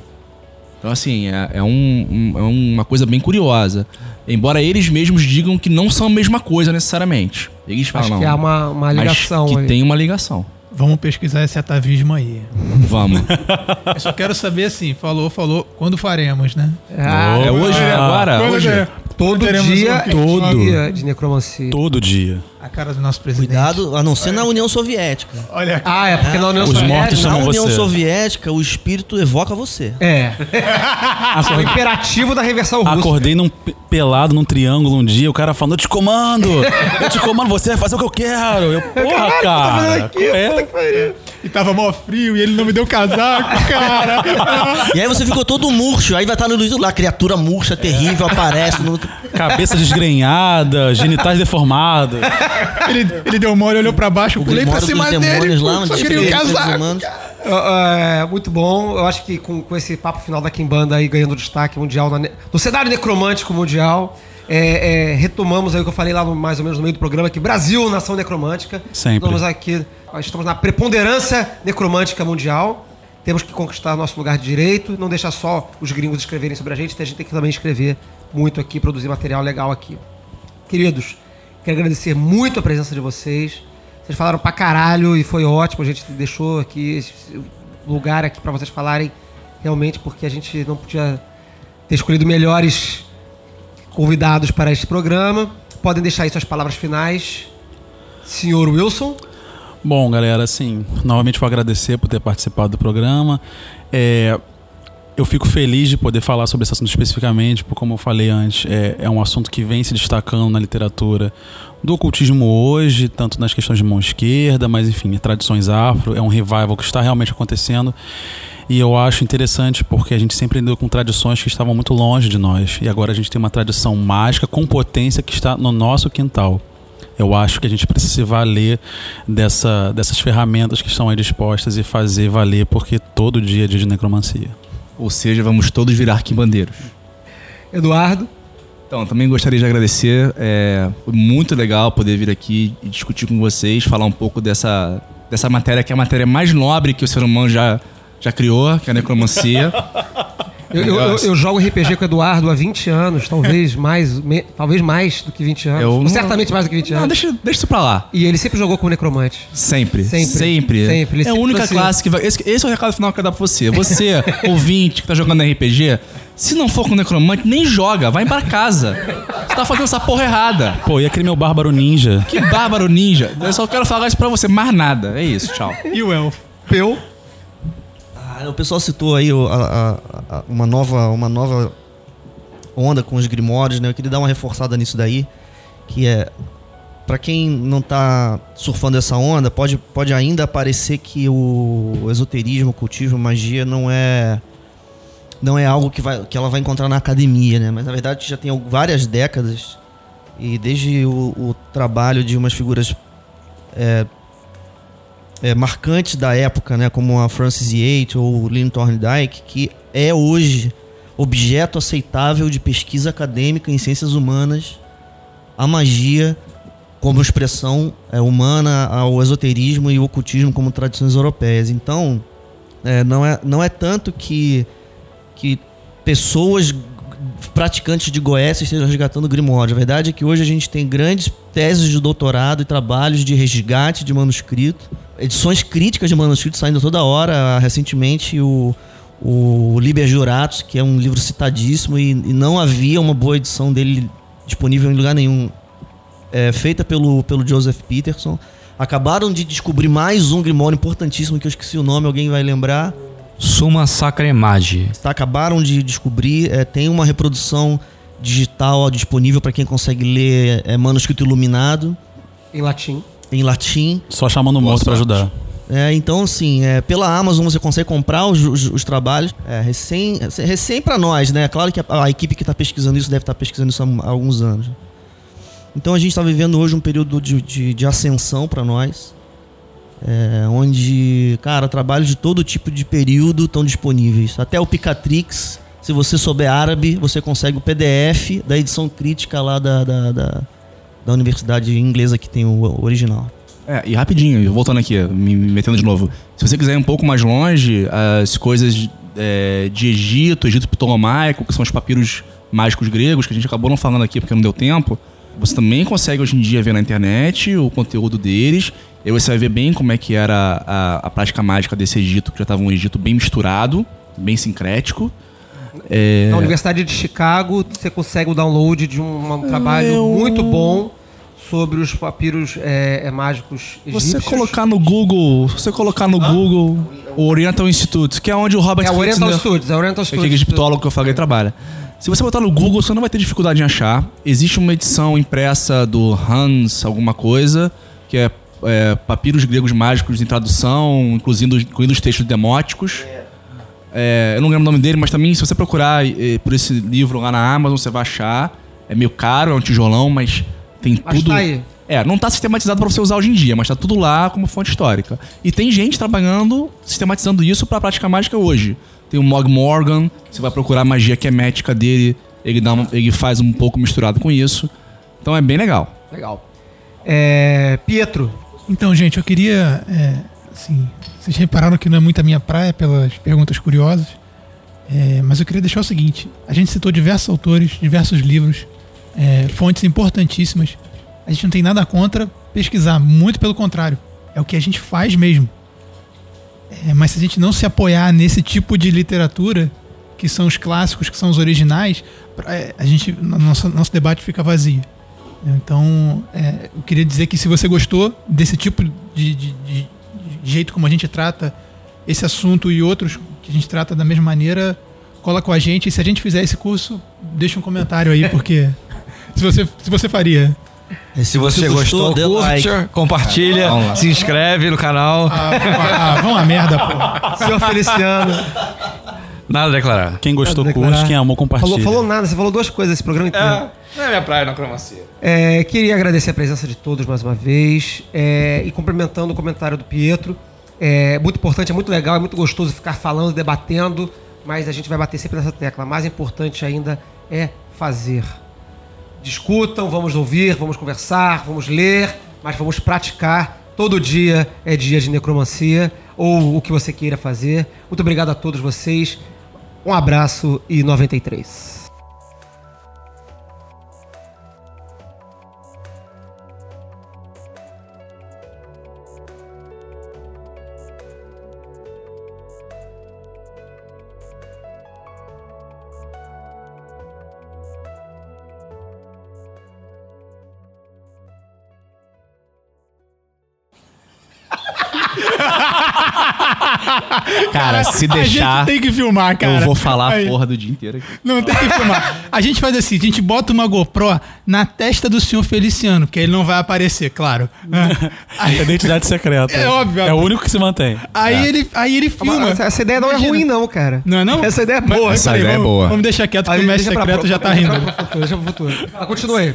Speaker 2: Então, assim, é, é um- um- é uma coisa bem curiosa. Embora eles mesmos digam que não são a mesma coisa necessariamente. Eles falam,
Speaker 1: Acho que há uma, uma
Speaker 2: mas
Speaker 1: ligação
Speaker 2: que
Speaker 1: aí.
Speaker 2: tem uma ligação.
Speaker 5: Vamos pesquisar esse atavismo aí.
Speaker 2: Vamos.
Speaker 5: Eu só quero saber assim, falou, falou, quando faremos, né?
Speaker 1: Ah,
Speaker 2: é hoje,
Speaker 3: Ah,
Speaker 2: agora?
Speaker 5: Quando
Speaker 2: hoje?
Speaker 5: é?
Speaker 1: todo
Speaker 5: teremos
Speaker 1: dia
Speaker 5: um
Speaker 1: é
Speaker 3: todo.
Speaker 1: dia de necromancia.
Speaker 3: Todo dia.
Speaker 5: A cara do nosso presidente.
Speaker 6: Cuidado, a não ser na União Soviética.
Speaker 5: Olha aqui.
Speaker 1: Ah, é porque na União
Speaker 3: Os
Speaker 1: Soviética...
Speaker 3: mortos
Speaker 6: Na
Speaker 3: chamam
Speaker 6: União
Speaker 3: você.
Speaker 6: Soviética, o espírito evoca você.
Speaker 1: É. é o imperativo da reversão russa.
Speaker 3: Acordei num pe- pelado num triângulo um dia, o cara falando, eu te comando! Eu te comando, você vai fazer o que eu quero! Eu, porra, cara! é?
Speaker 5: E tava mó frio e ele não me deu casaco, cara.
Speaker 6: E aí você ficou todo murcho, aí vai estar no Luiz lá, criatura murcha, terrível, aparece. No...
Speaker 3: Cabeça desgrenhada, genitais deformados.
Speaker 5: Ele, ele deu mole, olhou pra baixo,
Speaker 6: O
Speaker 5: pulei pra cima dele.
Speaker 6: lá,
Speaker 5: só queria casaco.
Speaker 6: humanos.
Speaker 1: É, muito bom. Eu acho que com, com esse papo final da Kimbanda aí ganhando destaque mundial na no cenário necromântico mundial, é, é, retomamos aí o que eu falei lá no- mais ou menos no meio do programa, que Brasil, nação necromântica.
Speaker 3: Sempre.
Speaker 1: Estamos aqui, nós estamos na preponderância necromântica mundial. Temos que conquistar nosso lugar de direito, não deixar só os gringos escreverem sobre a gente, a gente tem que também escrever muito aqui, produzir material legal aqui. Queridos, quero agradecer muito a presença de vocês. Vocês falaram pra caralho e foi ótimo. A gente deixou aqui lugar aqui pra vocês falarem realmente, porque a gente não podia ter escolhido melhores convidados para este programa. Podem deixar aí suas palavras finais. Senhor Wilson.
Speaker 3: Bom, galera, assim, novamente vou agradecer por ter participado do programa. É, eu fico feliz de poder falar sobre esse assunto especificamente, porque, como eu falei antes, é, é um assunto que vem se destacando na literatura do ocultismo hoje, tanto nas questões de mão esquerda, mas enfim, tradições afro, é um revival que está realmente acontecendo. E eu acho interessante porque a gente sempre andou com tradições que estavam muito longe de nós. E agora a gente tem uma tradição mágica com potência que está no nosso quintal. Eu acho que a gente precisa se valer dessa, dessas ferramentas que estão aí dispostas e fazer valer, porque todo dia é dia de necromancia.
Speaker 2: Ou seja, vamos todos virar quimbandeiros.
Speaker 1: Eduardo.
Speaker 2: Então, também gostaria de agradecer. É, foi muito legal poder vir aqui e discutir com vocês, falar um pouco dessa, dessa matéria, que é a matéria mais nobre que o ser humano já, já criou, que é a necromancia.
Speaker 1: Eu, eu- eu- eu jogo RPG com o Eduardo há 20 anos, talvez mais, me- talvez mais do que 20 anos.
Speaker 2: Eu
Speaker 1: Ou
Speaker 2: não-
Speaker 1: certamente mais do que 20
Speaker 2: Não,
Speaker 1: anos.
Speaker 2: deixa, deixa isso pra lá.
Speaker 1: E ele sempre jogou com necromante.
Speaker 2: Sempre.
Speaker 1: Sempre.
Speaker 2: Sempre.
Speaker 1: Sempre.
Speaker 2: É a única
Speaker 1: trouxe-
Speaker 2: classe que vai. Esse, esse é o recado final que eu quero dar pra você. Você, ouvinte, que tá jogando RPG, se não for com necromante, nem joga. Vai pra casa. Você tá fazendo essa porra errada.
Speaker 3: Pô, e aquele meu bárbaro ninja?
Speaker 2: Que bárbaro ninja. Eu só quero falar isso pra você. Mais nada. É isso. Tchau.
Speaker 5: E o elfo?
Speaker 1: Peu.
Speaker 6: Ah, o pessoal citou aí a- a- a- uma, nova, uma nova onda com os grimórios, né? Eu queria dar uma reforçada nisso daí, que é Pra quem não tá surfando essa onda, pode, pode ainda parecer que o esoterismo, o ocultismo, magia não é não é algo que, vai, que ela vai encontrar na academia, né? Mas na verdade já tem várias décadas e desde o, o trabalho de umas figuras é, é, marcantes da época, né, como a Frances Yates ou Lynn Thorndike, que é hoje objeto aceitável de pesquisa acadêmica em ciências humanas, a magia como expressão é, humana ao esoterismo e o ocultismo como tradições europeias. Então, é, não, é, não é tanto que, que pessoas praticantes de Goécia estejam resgatando o Grimório. A verdade é que hoje a gente tem grandes teses de doutorado e trabalhos de resgate de manuscrito, edições críticas de manuscrito saindo toda hora. Recentemente, o, o Liber Juratus, que é um livro citadíssimo e, e não havia uma boa edição dele disponível em lugar nenhum, é, feita pelo, pelo Joseph Peterson. Acabaram de descobrir mais um Grimório importantíssimo que eu esqueci o nome, alguém vai lembrar.
Speaker 7: Suma Sacra Magi.
Speaker 6: Tá, acabaram de descobrir, é, tem uma reprodução digital disponível para quem consegue ler é, manuscrito iluminado
Speaker 1: Em latim.
Speaker 6: Em latim.
Speaker 3: Só chamando o morto pra ajudar.
Speaker 6: É, então, assim, é, pela Amazon você consegue comprar os, os- os trabalhos. É, recém recém para nós, né? Claro que a, a equipe que está pesquisando isso deve estar pesquisando isso há, há alguns anos. Então a gente está vivendo hoje um período de, de, de ascensão para nós. é, onde, cara, trabalhos de todo tipo de período estão disponíveis. Até o Picatrix, se você souber árabe, você consegue o PDF da edição crítica lá da, da, da, da universidade inglesa que tem o, original.
Speaker 2: É, e rapidinho, voltando aqui, me me metendo de novo. Se você quiser ir um pouco mais longe, as coisas é, de Egito, Egito Ptolomaico, que são os papiros mágicos gregos, que a gente acabou não falando aqui porque não deu tempo, você também consegue hoje em dia ver na internet o conteúdo deles. E você vai ver bem como é que era a, a prática mágica desse Egito, que já estava um Egito bem misturado, bem sincrético. É,
Speaker 1: Na Universidade de Chicago, você consegue o download de um, um trabalho
Speaker 2: Eu-
Speaker 1: muito bom sobre os papiros é, é, mágicos
Speaker 2: Você
Speaker 1: egípcios.
Speaker 2: colocar no Google, se você colocar no Google o Oriental Institute, que é onde o Robert
Speaker 1: É o Oriental
Speaker 2: Kitzner-
Speaker 1: Studios, é o Oriental
Speaker 2: Aquele
Speaker 1: Studios.
Speaker 2: egiptólogo que eu falei trabalha. Se você botar no Google, você não vai ter dificuldade em achar. Existe uma edição impressa do Hans, alguma coisa, que é, é, papiros gregos mágicos em tradução, incluindo, incluindo os textos demóticos. É, eu não lembro o nome dele, mas também se você procurar eh, por esse livro lá na Amazon, você vai achar. É meio caro, é um tijolão, mas tem
Speaker 1: Mas
Speaker 2: tudo.
Speaker 1: tá aí.
Speaker 2: É, não tá sistematizado para você usar hoje em dia, mas tá tudo lá como fonte histórica. E tem gente trabalhando, sistematizando isso pra prática mágica hoje. Tem o Mog Morgan, você vai procurar a magia quemética dele, ele, dá uma- ele faz um pouco misturado com isso. Então é bem legal.
Speaker 1: Legal. É, Pietro,
Speaker 5: Então, gente, eu queria. é, assim, vocês repararam que não é muito a minha praia pelas perguntas curiosas. é, mas eu queria deixar o seguinte: a gente citou diversos autores, diversos livros, é, fontes importantíssimas. A gente não tem nada contra pesquisar, muito pelo contrário. É o que a gente faz mesmo. É, mas se a gente não se apoiar nesse tipo de literatura, que são os clássicos, que são os originais, é, a gente, nosso, nosso debate fica vazio. Então, é, eu queria dizer que se você gostou desse tipo de- de- de jeito como a gente trata esse assunto e outros que a gente trata da mesma maneira, cola com a gente. E se a gente fizer esse curso, deixa um comentário aí, porque se você, se você faria.
Speaker 7: Se você gostou,
Speaker 6: dê
Speaker 7: curte,
Speaker 6: like.
Speaker 7: compartilha,
Speaker 2: lá.
Speaker 7: se inscreve no canal.
Speaker 5: Ah, vão a merda, pô.
Speaker 1: senhor Feliciano.
Speaker 7: Nada a declarar.
Speaker 3: Quem gostou,
Speaker 1: declarar.
Speaker 3: curte. Quem amou, compartilha.
Speaker 1: Falou, falou nada, você falou duas coisas esse programa inteiro.
Speaker 7: não é minha praia na cromacia.
Speaker 1: É, queria agradecer a presença de todos mais uma vez é, e complementando o comentário do Pietro. É muito importante, é muito legal, é muito gostoso ficar falando, debatendo, mas a gente vai bater sempre nessa tecla. Mais importante ainda é fazer. Discutam, vamos ouvir, vamos conversar, vamos ler, mas vamos praticar Todo dia é dia de necromancia ou o que você queira fazer. Muito obrigado a todos vocês. Um abraço e 93.
Speaker 2: Cara, se
Speaker 5: A
Speaker 2: deixar,
Speaker 5: gente tem que filmar, cara.
Speaker 2: eu vou falar
Speaker 5: Aí.
Speaker 2: a porra do dia inteiro aqui.
Speaker 5: Não tem que filmar. A gente faz assim, a gente bota uma GoPro na testa do senhor Feliciano, porque ele não vai aparecer, claro. Aí,
Speaker 3: Identidade secreta.
Speaker 5: É óbvio.
Speaker 3: É o único que se mantém.
Speaker 5: aí ele, aí ele filma.
Speaker 1: Essa, essa ideia não
Speaker 5: Imagina.
Speaker 1: é ruim, não, cara.
Speaker 5: Não é não?
Speaker 1: Essa ideia é boa.
Speaker 2: Essa
Speaker 5: peraí,
Speaker 2: ideia é
Speaker 5: vamos-
Speaker 2: boa.
Speaker 5: Vamos deixar quieto que
Speaker 1: Aí
Speaker 5: o mestre
Speaker 1: pra
Speaker 5: secreto
Speaker 1: pro-
Speaker 5: já tá rindo.
Speaker 1: pra- pro futuro, Deixa pro futuro. Ah, continue aí.